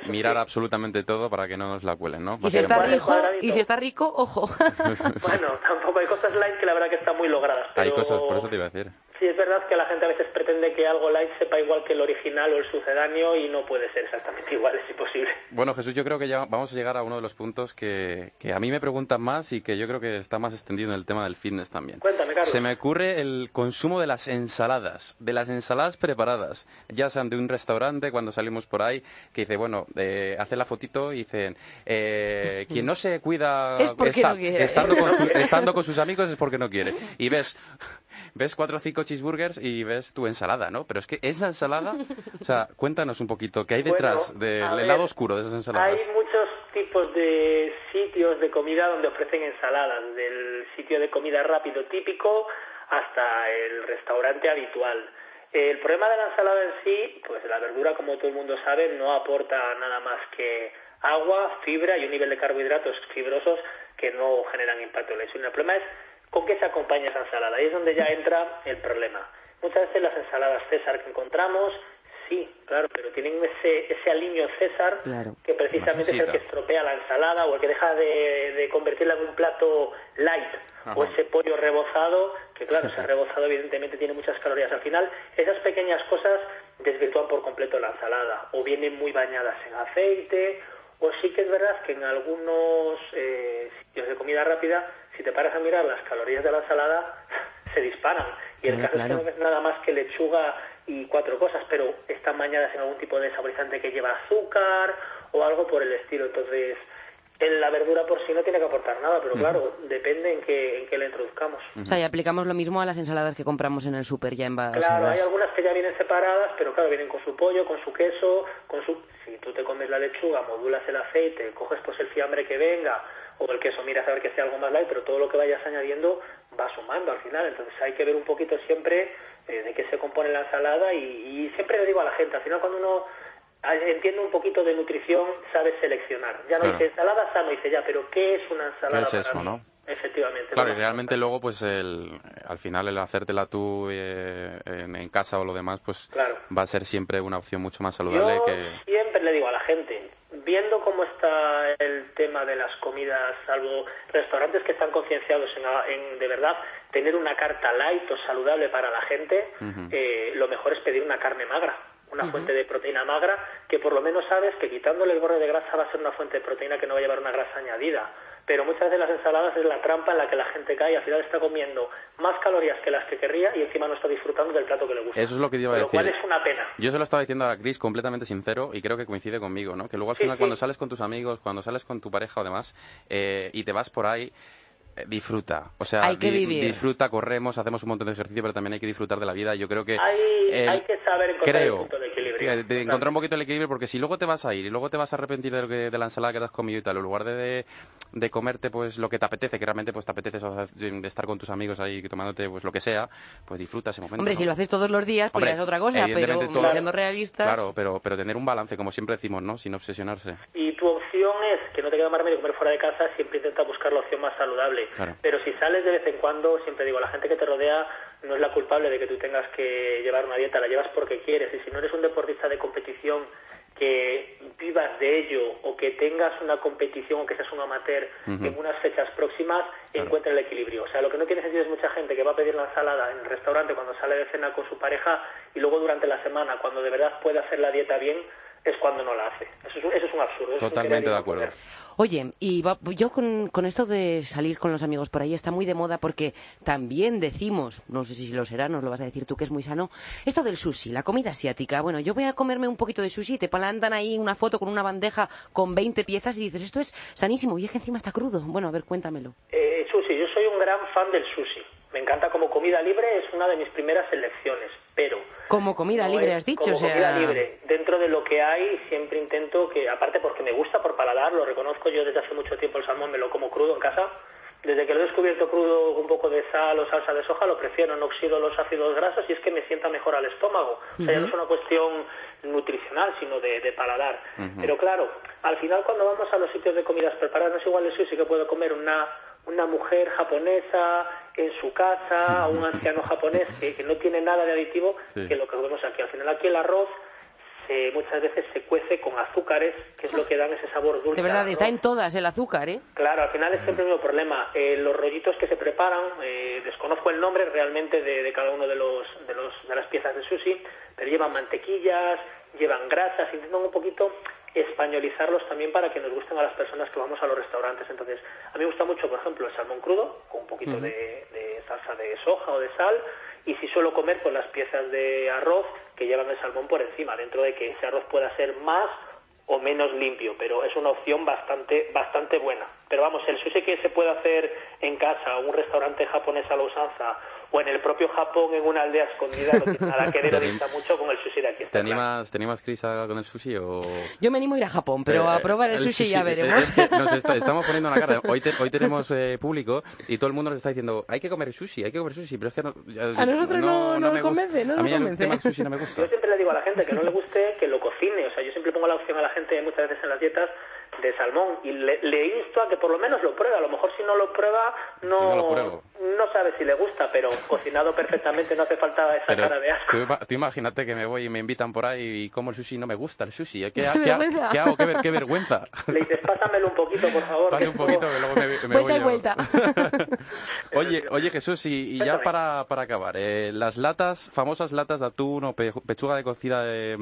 mirar, absolutamente todo para que no nos la cuelen, ¿no? Y si, está rico, y si está rico, ojo. bueno, tampoco hay cosas light que la verdad que están muy logradas. Hay cosas, por eso te iba a decir. Sí, es verdad que la gente a veces pretende que algo light sepa igual que el original o el sucedáneo y no puede ser exactamente igual, es imposible. Bueno, Jesús, yo creo que ya vamos a llegar a uno de los puntos que, que a mí me preguntan más y que yo creo que está más extendido en el tema del fitness también. Cuéntame, Carlos. Se me ocurre el consumo de las ensaladas, de las ensaladas preparadas, ya sean de un restaurante cuando salimos por ahí, que dice, bueno, eh, hace la fotito y dicen, eh, quien no se cuida estando, con estando con sus amigos es porque no quiere. Y ves ves cuatro o cinco cheeseburgers y ves tu ensalada, ¿no? Pero es que esa ensalada, o sea, cuéntanos un poquito, ¿qué hay detrás del lado oscuro de esas ensaladas? Hay muchos tipos de sitios de comida donde ofrecen ensaladas, del sitio de comida rápido típico hasta el restaurante habitual. El problema de la ensalada en sí, pues la verdura, como todo el mundo sabe, no aporta nada más que agua, fibra y un nivel de carbohidratos fibrosos que no generan impacto en la insulina. El problema es ¿Con qué se acompaña esa ensalada? Ahí es donde ya entra el problema. Muchas veces las ensaladas César que encontramos, sí, claro, pero tienen ese, ese aliño César que precisamente es el que estropea la ensalada o el que deja de, convertirla en un plato light o ese pollo rebozado, que claro, ese rebozado evidentemente tiene muchas calorías. Al final, esas pequeñas cosas desvirtúan por completo la ensalada o vienen muy bañadas en aceite o sí que es verdad que en algunos eh, sitios de comida rápida si te paras a mirar las calorías de la ensalada, se disparan. Y el caso es que no es nada más que lechuga y cuatro cosas, pero están bañadas en algún tipo de saborizante que lleva azúcar o algo por el estilo. Entonces, en la verdura por sí no tiene que aportar nada, pero claro, depende en qué, en qué le introduzcamos. O sea, y aplicamos lo mismo a las ensaladas que compramos en el súper ya envasadas. Claro, hay algunas que ya vienen separadas, pero claro, vienen con su pollo, con su queso, con su... Si tú te comes la lechuga, modulas el aceite, coges pues el fiambre que venga, o el queso, mira a ver que sea algo más light, pero todo lo que vayas añadiendo va sumando al final. Entonces hay que ver un poquito siempre eh, de qué se compone la ensalada y, siempre le digo a la gente, al final cuando uno entiende un poquito de nutrición, sabe seleccionar. Ya no dice ensalada sano, dice ya, pero ¿qué es una ensalada? ¿Qué es eso, no? Efectivamente. Claro, y realmente luego, pues el, al final el hacértela tú eh, en, casa o lo demás, pues va a ser siempre una opción mucho más saludable Yo que... siempre le digo a la gente, viendo cómo está el tema de las comidas, salvo restaurantes que están concienciados en, de verdad tener una carta light o saludable para la gente, eh, lo mejor es pedir una carne magra una fuente de proteína magra que por lo menos sabes que quitándole el borde de grasa va a ser una fuente de proteína que no va a llevar una grasa añadida pero muchas veces las ensaladas es la trampa en la que la gente cae y al final está comiendo más calorías que las que querría y encima no está disfrutando del plato que le gusta. Eso es lo que iba a decir. Lo cual es una pena. Yo se lo estaba diciendo a Chris completamente sincero y creo que coincide conmigo, ¿no? Que luego al final cuando sales con tus amigos, cuando sales con tu pareja o demás eh, y te vas por ahí disfruta. O sea, disfruta, corremos, hacemos un montón de ejercicio, pero también hay que disfrutar de la vida. Yo creo que. Hay, que saber encontrar creo, punto de equilibrio. De, encontrar un poquito el equilibrio, porque si luego te vas a ir y luego te vas a arrepentir de, lo que, de la ensalada que te has comido y tal, en lugar de, de, comerte pues lo que te apetece, que realmente pues te apetece de estar con tus amigos ahí tomándote pues lo que sea, pues disfruta ese momento. Hombre, si lo haces todos los días, pues es otra cosa, pero siendo realista. Claro, pero, pero tener un balance, como siempre decimos, ¿no? Sin obsesionarse. Y tu opción es que no te queda más remedio comer fuera de casa, siempre intenta buscar la opción más saludable. Pero si sales de vez en cuando, siempre digo, la gente que te rodea no es la culpable de que tú tengas que llevar una dieta, la llevas porque quieres. Y si no eres un deportista de competición que vivas de ello o que tengas una competición o que seas un amateur en unas fechas próximas, encuentra el equilibrio. O sea, lo que no tiene sentido es mucha gente que va a pedir la ensalada en el restaurante cuando sale de cena con su pareja y luego durante la semana, cuando de verdad puede hacer la dieta bien, es cuando no la hace. Eso es, un absurdo. Totalmente de acuerdo. Oye, y yo con, con, esto de salir con los amigos por ahí está muy de moda porque también decimos, no sé si lo será, nos lo vas a decir tú que es muy sano, esto del sushi, la comida asiática. Bueno, yo voy a comerme un poquito de sushi, te plantan ahí una foto con una bandeja con 20 piezas y dices, esto es sanísimo y es que encima está crudo. Bueno, a ver, cuéntamelo. Eh, sushi, yo soy un gran fan del sushi. Me encanta como comida libre, es una de mis primeras elecciones, pero... Como comida libre, has dicho, como o sea... comida libre. Dentro de lo que hay, siempre intento que, aparte porque me gusta por paladar, lo reconozco, yo desde hace mucho tiempo el salmón me lo como crudo en casa, desde que lo he descubierto crudo un poco de sal o salsa de soja, lo prefiero, no oxido los ácidos grasos y es que me sienta mejor al estómago. O sea, ya no es una cuestión nutricional, sino de, paladar. Pero claro, al final cuando vamos a los sitios de comidas preparadas, no es igual el sushi que puedo comer una una mujer japonesa en su casa, un anciano japonés que, no tiene nada de aditivo que lo que vemos aquí. Al final aquí el arroz muchas veces se cuece con azúcares, que es lo que dan ese sabor dulce. De verdad, está en todas el azúcar, ¿eh? Claro, al final es siempre el mismo problema. Eh, los rollitos que se preparan, eh, desconozco el nombre realmente de, cada uno de, los, de, los, de las piezas de sushi, pero llevan mantequillas, llevan grasas, intentan un poquito españolizarlos también para que nos gusten a las personas que vamos a los restaurantes. Entonces, a mí me gusta mucho, por ejemplo, el salmón crudo, con un poquito de, de salsa de soja o de sal, y si suelo comer con las piezas de arroz que llevan el salmón por encima, dentro de que ese arroz pueda ser más o menos limpio, pero es una opción bastante bastante buena. Pero vamos, el sushi que se puede hacer en casa, un restaurante japonés a la usanza o en el propio Japón en una aldea escondida no tiene nada que ver dista mucho con el sushi de aquí. ¿Te animas, ¿Te animas, Cris, con el sushi o...? Yo me animo a ir a Japón, pero a eh, probar el, sushi, ya veremos. nos estamos poniendo la cara. Hoy, hoy tenemos eh, público y todo el mundo nos está diciendo hay que comer sushi, hay que comer sushi, pero es que no, a nosotros no, no, nos convence, no A mí el tema sushi no me gusta. Yo siempre le digo a la gente que no le guste que lo cocine. O sea, yo siempre pongo la opción a la gente muchas veces en las dietas de salmón y le, le, insto a que por lo menos lo pruebe. A lo mejor si no lo prueba no, no, sabe si le gusta, pero cocinado perfectamente no hace falta esa cara de asco. Tú, imagínate que me voy y me invitan por ahí y como el sushi no me gusta el sushi. ¿Qué, qué, hago? ¿Qué, vergüenza. Le dices, pásamelo un poquito, por favor. Pase un poquito que luego me, me voy vuelta. oye, oye Jesús, y, ya para, para acabar, eh, las latas, famosas latas de atún o pechuga de cocida de,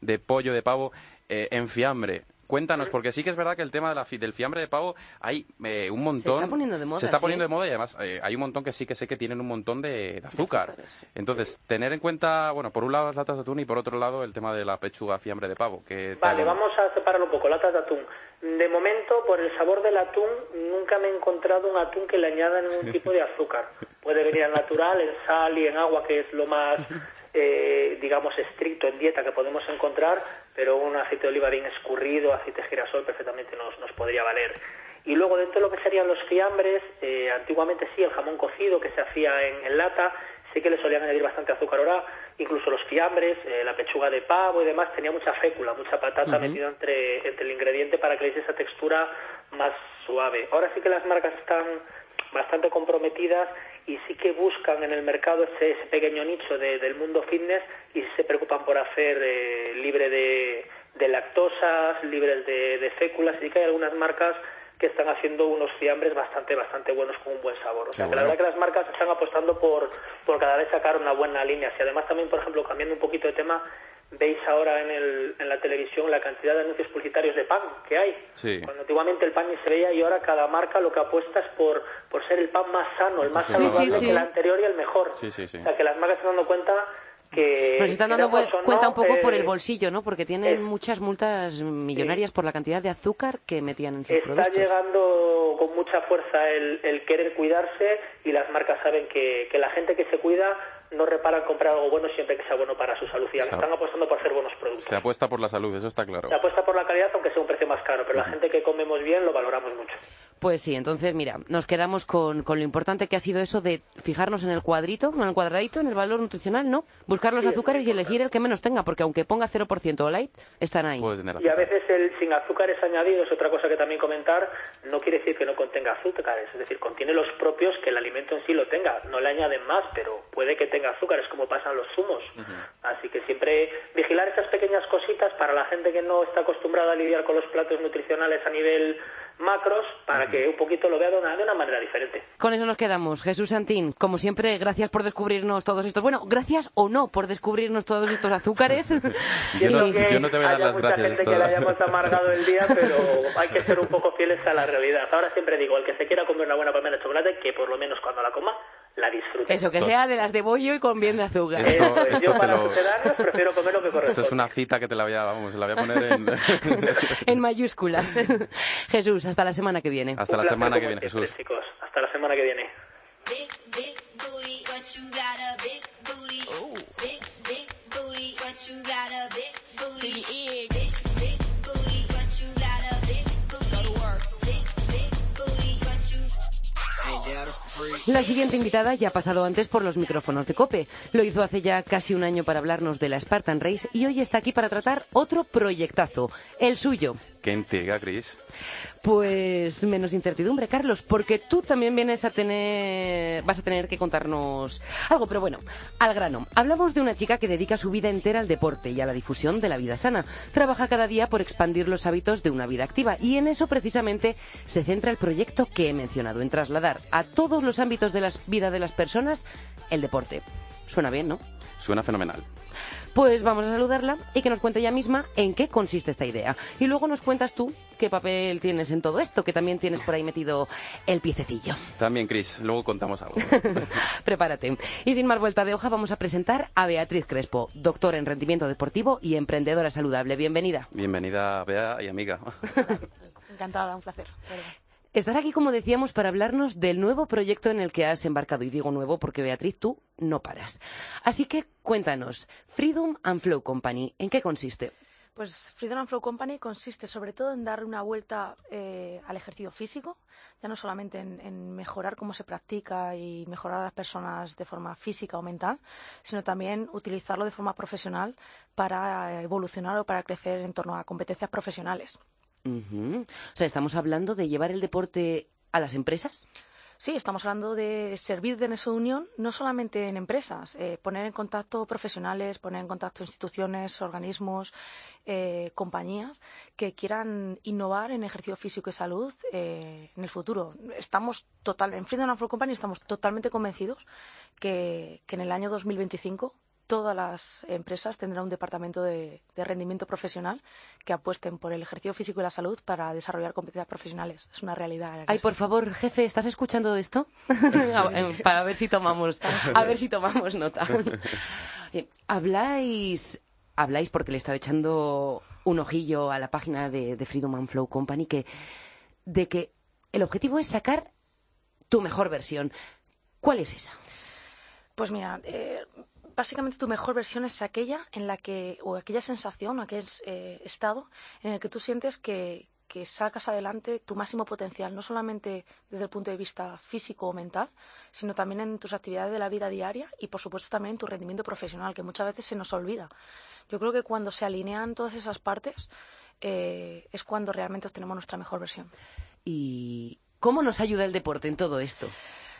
de pollo, de pavo, eh, en fiambre. Cuéntanos, porque sí que es verdad que el tema de la, del fiambre de pavo hay eh, un montón. Se está poniendo de moda. Se está poniendo de moda y además eh, hay un montón que sí que sé que tienen un montón de, azúcar. Entonces, tener en cuenta, bueno, por un lado las latas de atún y por otro lado el tema de la pechuga fiambre de pavo. Que vale, vamos a separar un poco. Latas de atún. De momento, por el sabor del atún, nunca me he encontrado un atún que le añada ningún tipo de azúcar. Puede venir al natural, en sal y en agua, que es lo más, eh, digamos, estricto en dieta que podemos encontrar, pero un aceite de oliva bien escurrido, aceite de girasol, perfectamente nos, nos podría valer. Y luego, dentro de lo que serían los fiambres, eh, antiguamente sí, el jamón cocido que se hacía en, en lata, sí que le solían añadir bastante azúcar. Ahora, incluso los fiambres, eh, la pechuga de pavo y demás, tenía mucha fécula, mucha patata metida entre, entre el ingrediente para que le diese esa textura más suave. Ahora sí que las marcas están bastante comprometidas y sí que buscan en el mercado ese, pequeño nicho del mundo fitness y se preocupan por hacer eh, libre de, de, lactosas, libres de, de féculas. Sí que hay algunas marcas que están haciendo unos fiambres bastante, bastante buenos con un buen sabor. O sea, que la verdad que las marcas están apostando por, por cada vez sacar una buena línea. Y además también, por ejemplo, cambiando un poquito de tema, veis ahora en, el, en la televisión la cantidad de anuncios publicitarios de pan que hay. Cuando antiguamente el pan ni se veía y ahora cada marca lo que apuesta es por, por ser el pan más sano, el más saludable que el anterior y el mejor. O sea, que las marcas están dando cuenta que nos están dando cuenta un poco por el eh, bolsillo, ¿no? Porque tienen muchas multas millonarias por la cantidad de azúcar que metían en sus productos. Está llegando con mucha fuerza el, el, querer cuidarse y las marcas saben que, que la gente que se cuida no reparan comprar algo bueno siempre que sea bueno para su salud. Y están apostando por hacer buenos productos. Se apuesta por la salud, eso está claro. Se apuesta por la calidad, aunque sea un precio más caro, pero la gente que comemos bien lo valoramos mucho. Pues sí, entonces mira, nos quedamos con, con, lo importante que ha sido eso de fijarnos en el cuadrito, en el cuadradito, en el valor nutricional, ¿no? Buscar los azúcares y elegir el que menos tenga, porque aunque ponga 0% light, están ahí. Y a veces el sin azúcares añadidos, otra cosa que también comentar, no quiere decir que no contenga azúcares, es decir, contiene los propios que el alimento en sí lo tenga. No le añaden más, pero puede que tenga azúcares, como pasan los zumos. Así que siempre vigilar esas pequeñas cositas para la gente que no está acostumbrada a lidiar con los platos nutricionales a nivel macros para que un poquito lo vea de una, de una, manera diferente. Con eso nos quedamos. Jesús Santín, como siempre, gracias por descubrirnos todos estos. Bueno, gracias o no por descubrirnos todos estos azúcares. yo, no, yo, no, te voy a dar las mucha gente que le hayamos amargado el día, pero hay que ser un poco fieles a la realidad. Ahora siempre digo, el que se quiera comer una buena palmera de chocolate, que por lo menos cuando la coma la. Eso, que sea de las de bollo y con bien de azúcar. Esto, yo para lo... prefiero comer lo que corresponde. Esto es una cita que te la voy a, vamos, la voy a poner en... en mayúsculas. Jesús, hasta la semana que viene. Hasta la semana que viene, Jesús. Chicos, hasta la semana que viene. La siguiente invitada ya ha pasado antes por los micrófonos de Cope. Lo hizo hace ya casi un año para hablarnos de la Spartan Race y hoy está aquí para tratar otro proyectazo, el suyo. Qué intriga, Cris. Pues menos incertidumbre, Carlos, porque tú también vienes a tener, vas a tener que contarnos algo, pero bueno, al grano. Hablamos de una chica que dedica su vida entera al deporte y a la difusión de la vida sana. Trabaja cada día por expandir los hábitos de una vida activa y en eso precisamente se centra el proyecto que he mencionado, en trasladar a todos los ámbitos de la vida de las personas el deporte. Suena bien, ¿no? Suena fenomenal. Pues vamos a saludarla y que nos cuente ella misma en qué consiste esta idea. Y luego nos cuentas tú qué papel tienes en todo esto, que también tienes por ahí metido el piececillo. También, Cris, luego contamos algo. Prepárate. Y sin más vuelta de hoja, vamos a presentar a Beatriz Crespo, doctora en rendimiento deportivo y emprendedora saludable. Bienvenida. Bienvenida, Bea y amiga. Encantada, un placer. Estás aquí, como decíamos, para hablarnos del nuevo proyecto en el que has embarcado. Y digo nuevo porque, Beatriz, tú no paras. Así que cuéntanos, Freedom and Flow Company, ¿en qué consiste? Pues Freedom and Flow Company consiste sobre todo en dar una vuelta eh, al ejercicio físico, ya no solamente en, mejorar cómo se practica y mejorar a las personas de forma física o mental, sino también utilizarlo de forma profesional para evolucionar o para crecer en torno a competencias profesionales. O sea, estamos hablando de llevar el deporte a las empresas. Sí, estamos hablando de servir de de unión, no solamente en empresas, eh, poner en contacto profesionales, poner en contacto instituciones, organismos, eh, compañías que quieran innovar en ejercicio físico y salud eh, en el futuro. Estamos total, en Freedom and Company estamos totalmente convencidos que, que en el año 2025 todas las empresas tendrán un departamento de, rendimiento profesional que apuesten por el ejercicio físico y la salud para desarrollar competencias profesionales. Es una realidad. Ay, por favor, jefe, ¿estás escuchando esto? para ver si tomamos, a ver si tomamos nota. habláis, habláis porque le estaba echando un ojillo a la página de, Freedom and Flow Company que de que el objetivo es sacar tu mejor versión. ¿Cuál es esa? Pues mira, eh, básicamente tu mejor versión es aquella en la que, o aquella sensación, aquel eh, estado en el que tú sientes que, sacas adelante tu máximo potencial, no solamente desde el punto de vista físico o mental, sino también en tus actividades de la vida diaria y, por supuesto, también en tu rendimiento profesional, que muchas veces se nos olvida. Yo creo que cuando se alinean todas esas partes eh, es cuando realmente obtenemos nuestra mejor versión. ¿Y cómo nos ayuda el deporte en todo esto?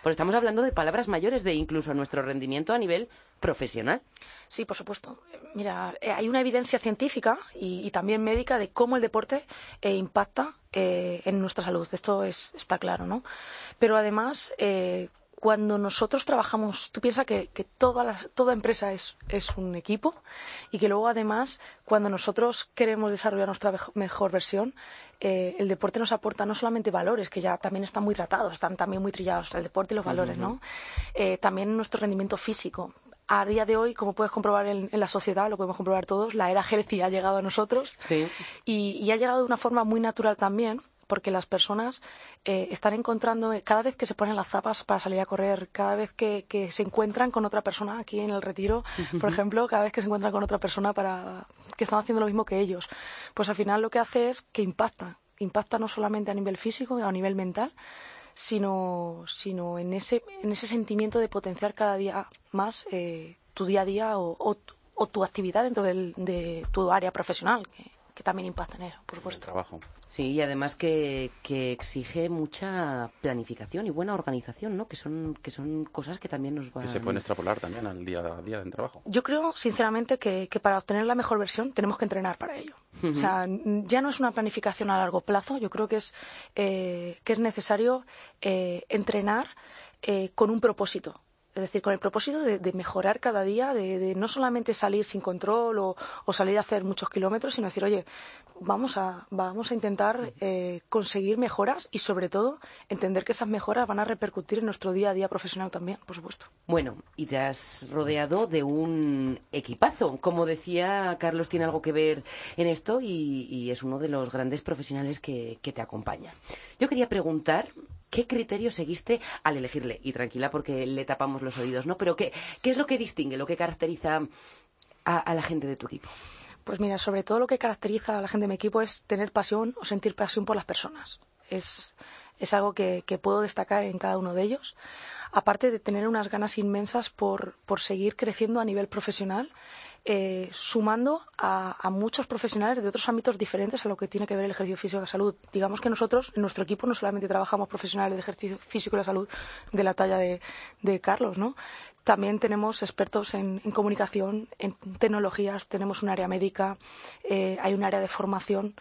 Porque estamos hablando de palabras mayores de incluso nuestro rendimiento a nivel profesional. Sí, por supuesto. Mira, eh, hay una evidencia científica y, también médica de cómo el deporte eh, impacta eh, en nuestra salud. Esto es, está claro, ¿no? Pero además, cuando nosotros trabajamos, tú piensas que, toda, toda empresa es, un equipo y que luego además cuando nosotros queremos desarrollar nuestra mejor versión, eh, el deporte nos aporta no solamente valores, que ya también están muy tratados, están también muy trillados, el deporte y los valores, ¿no? Eh, también nuestro rendimiento físico. A día de hoy, como puedes comprobar en, la sociedad, lo podemos comprobar todos, la era healthy ha llegado a nosotros y, y ha llegado de una forma muy natural también porque las personas eh, están encontrando, eh, cada vez que se ponen las zapas para salir a correr, cada vez que, se encuentran con otra persona aquí en el retiro, por ejemplo, cada vez que se encuentran con otra persona para que están haciendo lo mismo que ellos, pues al final lo que hace es que impacta, impacta no solamente a nivel físico, a nivel mental, sino, sino en, ese, en ese sentimiento de potenciar cada día más eh, tu día a día o, tu actividad dentro de tu área profesional, que, que también impacta en eso, por supuesto. trabajo. Sí, y además que, exige mucha planificación y buena organización, ¿no? Que son, que son cosas que también nos van... Que se pueden extrapolar también al día a día del trabajo. Yo creo, sinceramente, que, para obtener la mejor versión tenemos que entrenar para ello. O sea, ya no es una planificación a largo plazo, yo creo que es, eh, que es necesario eh, entrenar eh, con un propósito. Es decir, con el propósito de, mejorar cada día, de, no solamente salir sin control o, salir a hacer muchos kilómetros, sino decir, oye, vamos a, vamos a intentar eh, conseguir mejoras y, sobre todo, entender que esas mejoras van a repercutir en nuestro día a día profesional también, por supuesto. Bueno, y te has rodeado de un equipazo. Como decía, Carlos tiene algo que ver en esto y, es uno de los grandes profesionales que, que te acompaña. Yo quería preguntar ¿Qué criterio seguiste al elegirle? Y tranquila porque le tapamos los oídos, ¿no? Pero ¿qué, qué es lo que distingue, lo que caracteriza a, la gente de tu equipo? Pues mira, sobre todo lo que caracteriza a la gente de mi equipo es tener pasión o sentir pasión por las personas. es, es algo que, puedo destacar en cada uno de ellos. Aparte de tener unas ganas inmensas por, por seguir creciendo a nivel profesional, eh, sumando a, a, muchos profesionales de otros ámbitos diferentes a lo que tiene que ver el ejercicio físico y la salud. Digamos que nosotros, en nuestro equipo, no solamente trabajamos profesionales de ejercicio físico y la salud de la talla de, de Carlos, ¿no? También tenemos expertos en, comunicación, en tecnologías, tenemos un área médica, eh, hay un área de formación.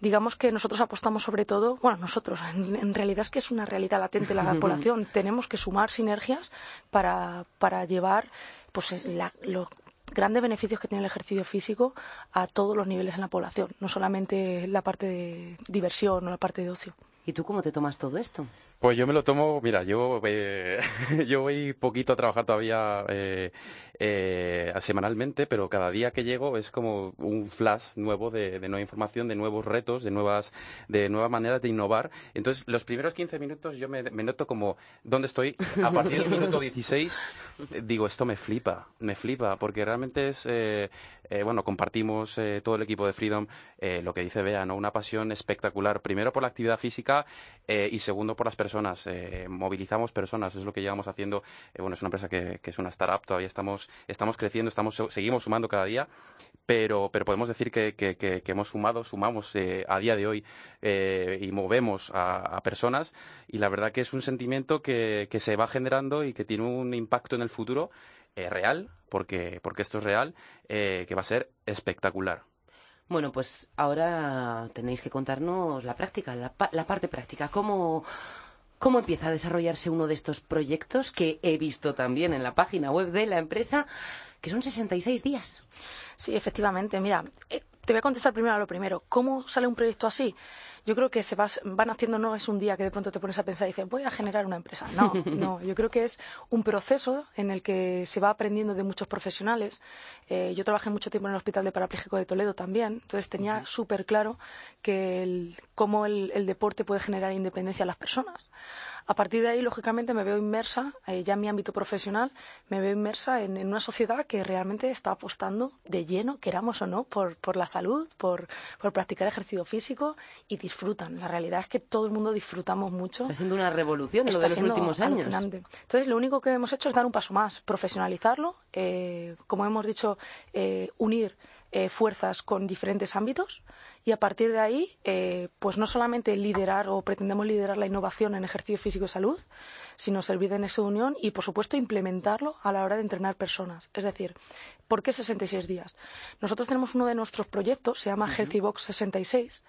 Digamos que nosotros apostamos sobre todo, bueno, nosotros, en, realidad es que es una realidad latente la población. Tenemos que sumar sinergias para, para llevar pues, los grandes beneficios que tiene el ejercicio físico a todos los niveles en la población, no solamente la parte de diversión o la parte de ocio. ¿Y tú cómo te tomas todo esto? Pues yo me lo tomo, mira, yo, eh, yo voy poquito a trabajar todavía eh, eh, semanalmente, pero cada día que llego es como un flash nuevo de, nueva información, de nuevos retos, de nuevas, de nuevas maneras de innovar. Entonces, los primeros 15 minutos yo me, noto como, ¿dónde estoy? A partir del minuto 16, digo, esto me flipa, me flipa, porque realmente es, bueno, compartimos todo el equipo de Freedom lo que dice Bea, ¿no? Una pasión espectacular, primero por la actividad física y segundo por las personas eh, movilizamos personas, es lo que llevamos haciendo. Eh, bueno, es una empresa que, es una startup, todavía estamos, estamos creciendo, estamos, seguimos sumando cada día, pero, pero podemos decir que, que, hemos sumado, sumamos eh, a día de hoy y movemos a, personas y la verdad que es un sentimiento que, que se va generando y que tiene un impacto en el futuro real, porque, porque esto es real, que va a ser espectacular. Bueno, pues ahora tenéis que contarnos la práctica, la, la parte práctica. ¿Cómo, ¿Cómo empieza a desarrollarse uno de estos proyectos que he visto también en la página web de la empresa, que son 66 días? Sí, efectivamente. Mira, eh, te voy a contestar primero a lo primero. ¿Cómo sale un proyecto así? Yo creo que se van haciendo, no es un día que de pronto te pones a pensar y dices, voy a generar una empresa. No, no. Yo creo que es un proceso en el que se va aprendiendo de muchos profesionales. Eh, yo trabajé mucho tiempo en el Hospital de Parapléjico de Toledo también, entonces tenía súper claro que cómo el deporte puede generar independencia a las personas. A partir de ahí, lógicamente, me veo inmersa, eh, ya en mi ámbito profesional, me veo inmersa en, una sociedad que realmente está apostando de lleno, queramos o no, por, la salud, por, practicar ejercicio físico y disfrutan. La realidad es que todo el mundo disfrutamos mucho. Está siendo una revolución lo de los últimos años. Entonces, lo único que hemos hecho es dar un paso más, profesionalizarlo, eh, como hemos dicho, eh, unir fuerzas con diferentes ámbitos y a partir de ahí, eh, pues no solamente liderar o pretendemos liderar la innovación en ejercicio físico y salud, sino servir en esa unión y, por supuesto, implementarlo a la hora de entrenar personas. Es decir, ¿por qué 66 días? Nosotros tenemos uno de nuestros proyectos, se llama Healthy Box 66,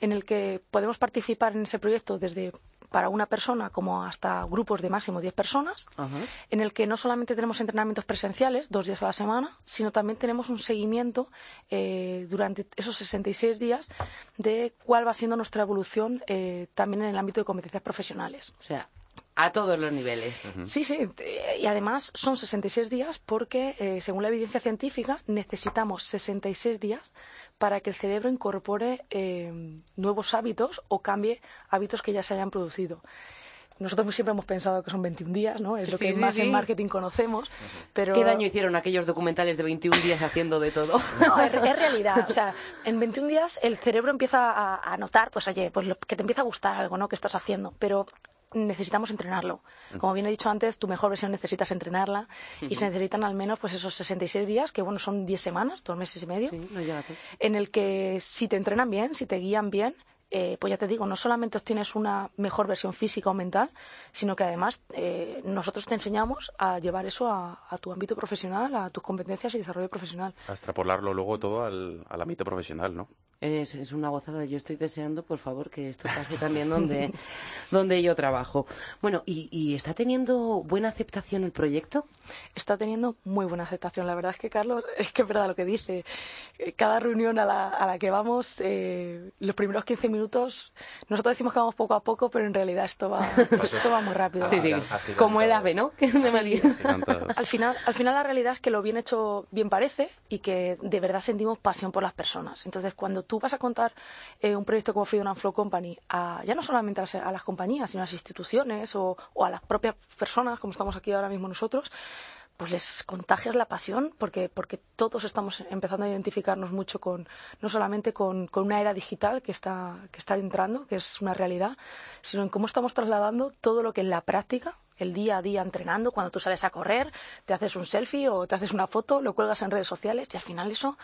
en el que podemos participar en ese proyecto desde para una persona como hasta grupos de máximo 10 personas, en el que no solamente tenemos entrenamientos presenciales, dos días a la semana, sino también tenemos un seguimiento eh, durante esos 66 días de cuál va siendo nuestra evolución eh, también en el ámbito de competencias profesionales. O sea, a todos los niveles. Sí, sí. Y además son 66 días porque, eh, según la evidencia científica, necesitamos 66 días para que el cerebro incorpore eh, nuevos hábitos o cambie hábitos que ya se hayan producido. Nosotros siempre hemos pensado que son 21 días, ¿no? Es lo que más en marketing conocemos, pero... ¿Qué daño hicieron aquellos documentales de 21 días haciendo de todo? No, es, realidad. O sea, en 21 días el cerebro empieza a, a notar, pues oye, pues que te empieza a gustar algo, ¿no? Que estás haciendo. Pero necesitamos entrenarlo. Como bien he dicho antes, tu mejor versión necesitas entrenarla y se necesitan al menos pues esos 66 días, que bueno, son 10 semanas, dos meses y medio, en el que si te entrenan bien, si te guían bien, eh, pues ya te digo, no solamente obtienes una mejor versión física o mental, sino que además eh, nosotros te enseñamos a llevar eso a, tu ámbito profesional, a tus competencias y desarrollo profesional. A extrapolarlo luego todo al, al ámbito profesional, ¿no? Es, es, una gozada. Yo estoy deseando, por favor, que esto pase también donde, donde yo trabajo. Bueno, ¿y, ¿y, está teniendo buena aceptación el proyecto? Está teniendo muy buena aceptación. La verdad es que, Carlos, es que es verdad lo que dice. Eh, cada reunión a la, a la que vamos, eh, los primeros 15 minutos, nosotros decimos que vamos poco a poco, pero en realidad esto va, esto va muy rápido. Sí, sí. Como el ave, ¿no? al, final, al final la realidad es que lo bien hecho bien parece y que de verdad sentimos pasión por las personas. Entonces, cuando tú vas a contar eh, un proyecto como Freedom and Flow Company, a, ya no solamente a las, compañías, sino a las instituciones o, a las propias personas, como estamos aquí ahora mismo nosotros, pues les contagias la pasión porque, porque todos estamos empezando a identificarnos mucho con, no solamente con, con, una era digital que está, que está entrando, que es una realidad, sino en cómo estamos trasladando todo lo que en la práctica, el día a día entrenando, cuando tú sales a correr, te haces un selfie o te haces una foto, lo cuelgas en redes sociales y al final eso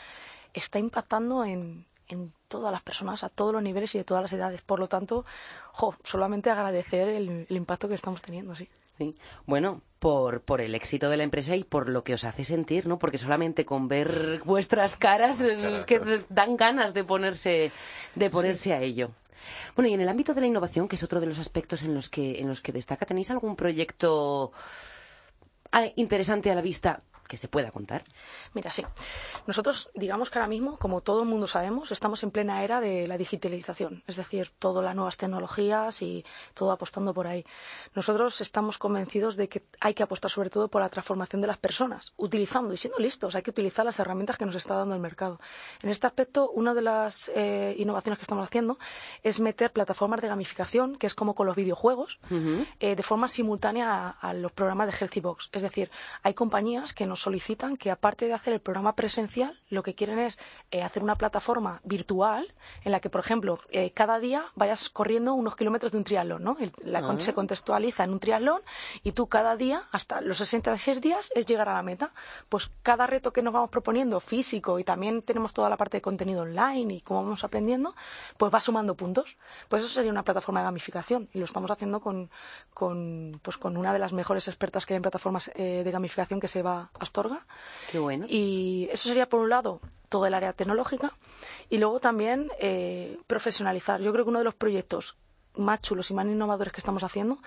está impactando en, en todas las personas, a todos los niveles y de todas las edades. Por lo tanto, jo, solamente agradecer el, el impacto que estamos teniendo, sí. Sí. Bueno, por, por el éxito de la empresa y por lo que os hace sentir, ¿no? Porque solamente con ver vuestras caras es que dan ganas de ponerse, de ponerse a ello. Bueno, y en el ámbito de la innovación, que es otro de los aspectos en los que, en los que destaca, ¿tenéis algún proyecto ah, interesante a la vista que se pueda contar? Mira, sí. Nosotros, digamos que ahora mismo, como todo el mundo sabemos, estamos en plena era de la digitalización, es decir, todas las nuevas tecnologías y todo apostando por ahí. Nosotros estamos convencidos de que hay que apostar sobre todo por la transformación de las personas, utilizando y siendo listos, hay que utilizar las herramientas que nos está dando el mercado. En este aspecto, una de las eh, innovaciones que estamos haciendo es meter plataformas de gamificación, que es como con los videojuegos, eh, de forma simultánea a, a, los programas de Healthy Box. Es decir, hay compañías que nos solicitan que aparte de hacer el programa presencial, lo que quieren es eh, hacer una plataforma virtual en la que, por ejemplo, eh, cada día vayas corriendo unos kilómetros de un triatlón, ¿no? la, ah. Se contextualiza en un triatlón y tú cada día, hasta los 66 días, es llegar a la meta. Pues cada reto que nos vamos proponiendo, físico, y también tenemos toda la parte de contenido online y cómo vamos aprendiendo, pues va sumando puntos. Pues eso sería una plataforma de gamificación y lo estamos haciendo con, con, pues con una de las mejores expertas que hay en plataformas eh, de gamificación que se va Astorga. Qué bueno. Y eso sería, por un lado, todo el área tecnológica y luego también eh, profesionalizar. Yo creo que uno de los proyectos más chulos y más innovadores que estamos haciendo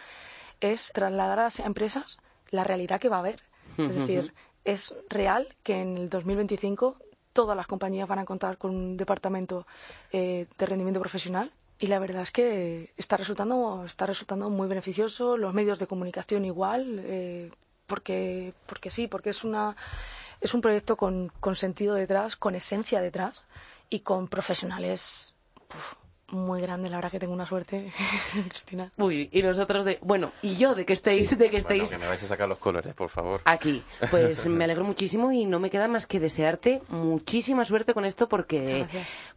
es trasladar a las empresas la realidad que va a haber. Es decir, es real que en el 2025 todas las compañías van a contar con un departamento eh, de rendimiento profesional y la verdad es que está resultando está resultando muy beneficioso los medios de comunicación igual eh, porque, porque sí, porque es, una, es un proyecto con, con sentido detrás, con esencia detrás y con profesionales muy grandes. La verdad que tengo una suerte, Cristina. Uy, y nosotros de, bueno, y yo de que estéis, de que estéis. que me vais a sacar los colores, por favor. Aquí, pues me alegro muchísimo y no me queda más que desearte muchísima suerte con esto porque,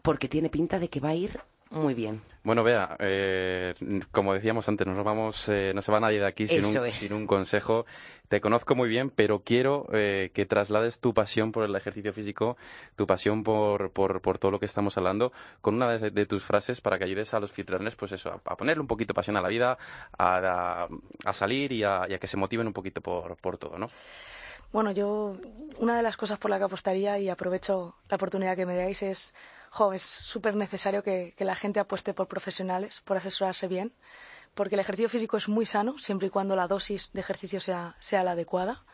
porque tiene pinta de que va a ir muy bien. Bueno, vea, eh, como decíamos antes, no, vamos, eh, no se va nadie de aquí sin un, sin un, consejo. Te conozco muy bien, pero quiero eh, que traslades tu pasión por el ejercicio físico, tu pasión por, por, por todo lo que estamos hablando, con una de, tus frases para que ayudes a los fitrunners, pues eso, a, ponerle un poquito pasión a la vida, a, a, salir y a, y a que se motiven un poquito por, por todo, ¿no? Bueno, yo, una de las cosas por la que apostaría, y aprovecho la oportunidad que me dais, es es súper necesario que, la gente apueste por profesionales, por asesorarse bien, porque el ejercicio físico es muy sano siempre y cuando la dosis de ejercicio sea, la adecuada.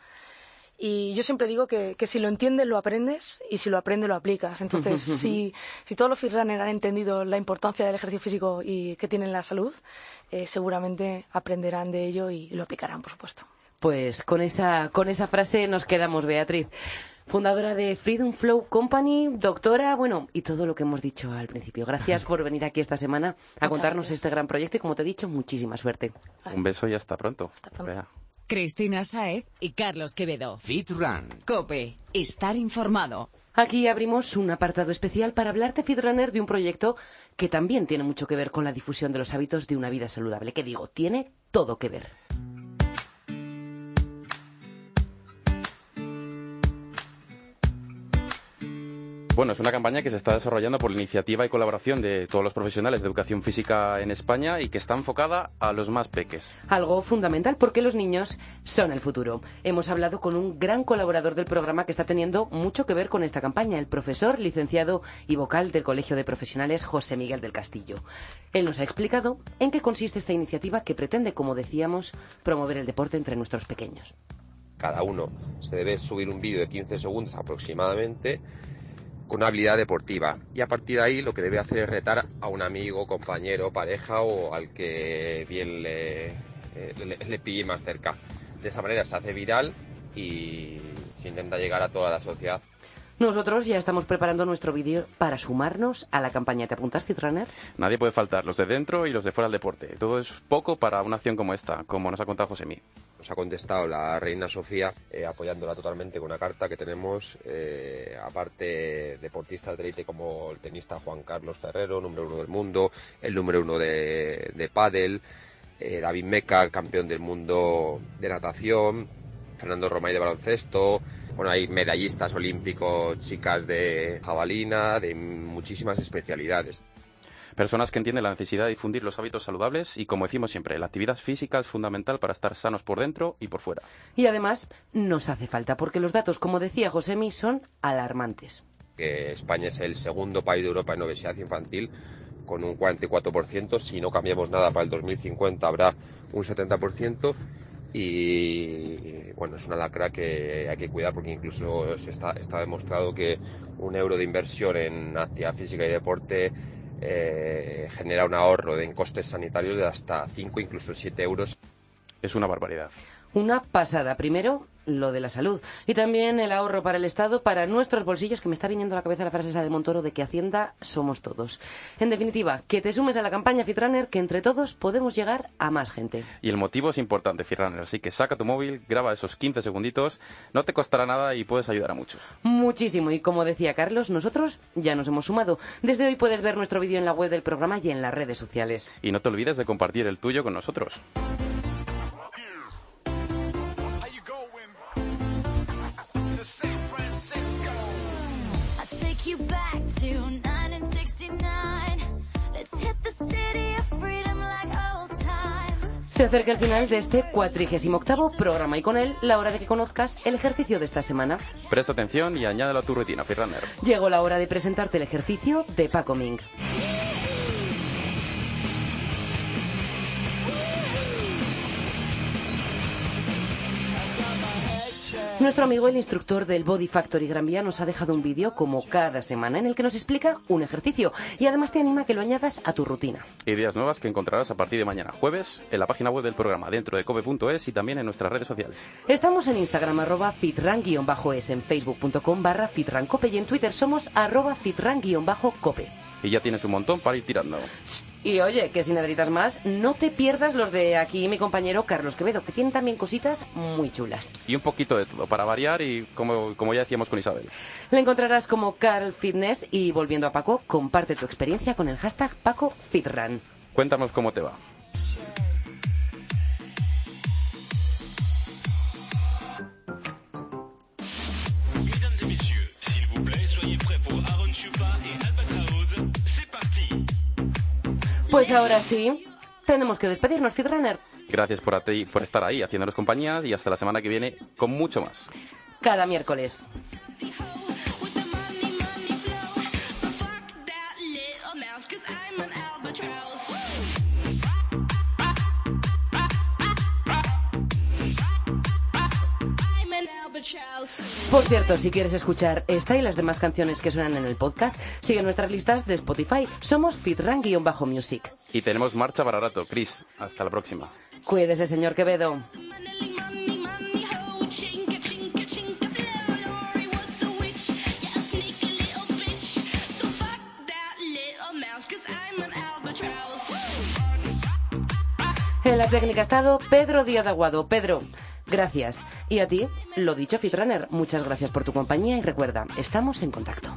Y yo siempre digo que, si lo entiendes, lo aprendes, y si lo aprendes, lo aplicas. Entonces, si, todos los fitrunners han entendido la importancia del ejercicio físico y que tienen la salud, eh, seguramente aprenderán de ello y lo aplicarán, por supuesto. Pues con esa, con esa frase nos quedamos, Beatriz fundadora de Freedom Flow Company, doctora, bueno, y todo lo que hemos dicho al principio. Gracias por venir aquí esta semana a contarnos este gran proyecto y, como te he dicho, muchísima suerte. Un beso y hasta pronto. Cristina Saez y Carlos Quevedo. Fit Run. Cope. Estar informado. Aquí abrimos un apartado especial para hablarte, Fitrunner, de un proyecto que también tiene mucho que ver con la difusión de los hábitos de una vida saludable. Que digo, tiene todo que ver. Bueno, es una campaña que se está desarrollando por la iniciativa y colaboración de todos los profesionales de educación física en España y que está enfocada a los más peques. Algo fundamental porque los niños son el futuro. Hemos hablado con un gran colaborador del programa que está teniendo mucho que ver con esta campaña, el profesor, licenciado y vocal del Colegio de Profesionales José Miguel del Castillo. Él nos ha explicado en qué consiste esta iniciativa que pretende, como decíamos, promover el deporte entre nuestros pequeños. Cada uno se debe subir un vídeo de 15 segundos aproximadamente con una habilidad deportiva. Y a partir de ahí lo que debe hacer es retar a un amigo, compañero, pareja o al que bien le, eh, le, pille más cerca. De esa manera se hace viral y se intenta llegar a toda la sociedad. Nosotros ya estamos preparando nuestro vídeo para sumarnos a la campaña. ¿Te apuntas, Fitrunner? Nadie puede faltar, los de dentro y los de fuera del deporte. Todo es poco para una acción como esta, como nos ha contado Josemi. Nos ha contestado la reina Sofía eh, apoyándola totalmente con una carta que tenemos, eh, aparte deportistas de élite como el tenista Juan Carlos Ferrero, número uno del mundo, el número uno de, de pádel, eh, David Meca, campeón del mundo de natación, Fernando Romay de baloncesto, bueno, hay medallistas olímpicos, chicas de jabalina, de muchísimas especialidades. Personas que entienden la necesidad de difundir los hábitos saludables y, como decimos siempre, la actividad física es fundamental para estar sanos por dentro y por fuera. Y además nos hace falta, porque los datos, como decía Josemi, son alarmantes. Que España es el segundo país de Europa en obesidad infantil, con un 44%. Si no cambiamos nada para el 2050 habrá un 70% y bueno, es una lacra que hay que cuidar porque incluso se está, está demostrado que un euro de inversión en actividad física y deporte eh, genera un ahorro en costes sanitarios de hasta 5, incluso 7 euros. Es una barbaridad. Una pasada. Primero, lo de la salud. Y también el ahorro para el Estado, para nuestros bolsillos, que me está viniendo a la cabeza la frase esa de Montoro de que Hacienda somos todos. En definitiva, que te sumes a la campaña Fitrunner, que entre todos podemos llegar a más gente. Y el motivo es importante, Fitrunner, así que saca tu móvil, graba esos 15 segunditos, no te costará nada y puedes ayudar a muchos. Muchísimo, y como decía Carlos, nosotros ya nos hemos sumado. Desde hoy puedes ver nuestro vídeo en la web del programa y en las redes sociales. Y no te olvides de compartir el tuyo con nosotros. Se acerca el final de este 48 programa y con él la hora de que conozcas el ejercicio de esta semana. Presta atención y añádelo a tu rutina, Firrunner. Llegó la hora de presentarte el ejercicio de Paco Ming. Nuestro amigo, el instructor del Body Factory Gran Vía, nos ha dejado un vídeo como cada semana en el que nos explica un ejercicio y además te anima a que lo añadas a tu rutina. Ideas nuevas que encontrarás a partir de mañana jueves en la página web del programa dentro de cope.es y también en nuestras redes sociales. Estamos en Instagram arroba fitran-es, en facebook.com barra fitrancope y en Twitter somos arroba fitran-cope. Y ya tienes un montón para ir tirando. Y oye, que sin nedritas más, no te pierdas los de aquí mi compañero Carlos Quevedo, que tienen también cositas muy chulas. Y un poquito de todo, para variar y como, como ya decíamos con Isabel. Le encontrarás como Carl Fitness y volviendo a Paco, comparte tu experiencia con el hashtag PacoFitRun. Cuéntanos cómo te va. Pues ahora sí, tenemos que despedirnos, Fitrunner. Gracias por, por estar ahí haciéndonos compañías y hasta la semana que viene con mucho más. Cada miércoles. Por cierto, si quieres escuchar esta y las demás canciones que suenan en el podcast, sigue nuestras listas de Spotify. Somos fitran-music. Y tenemos marcha para rato. Chris, hasta la próxima. Cuídese, señor Quevedo. En la técnica ha estado Pedro Díaz Aguado. Pedro, Gracias. Y a ti, lo dicho, Fitrunner, muchas gracias por tu compañía y recuerda, estamos en contacto.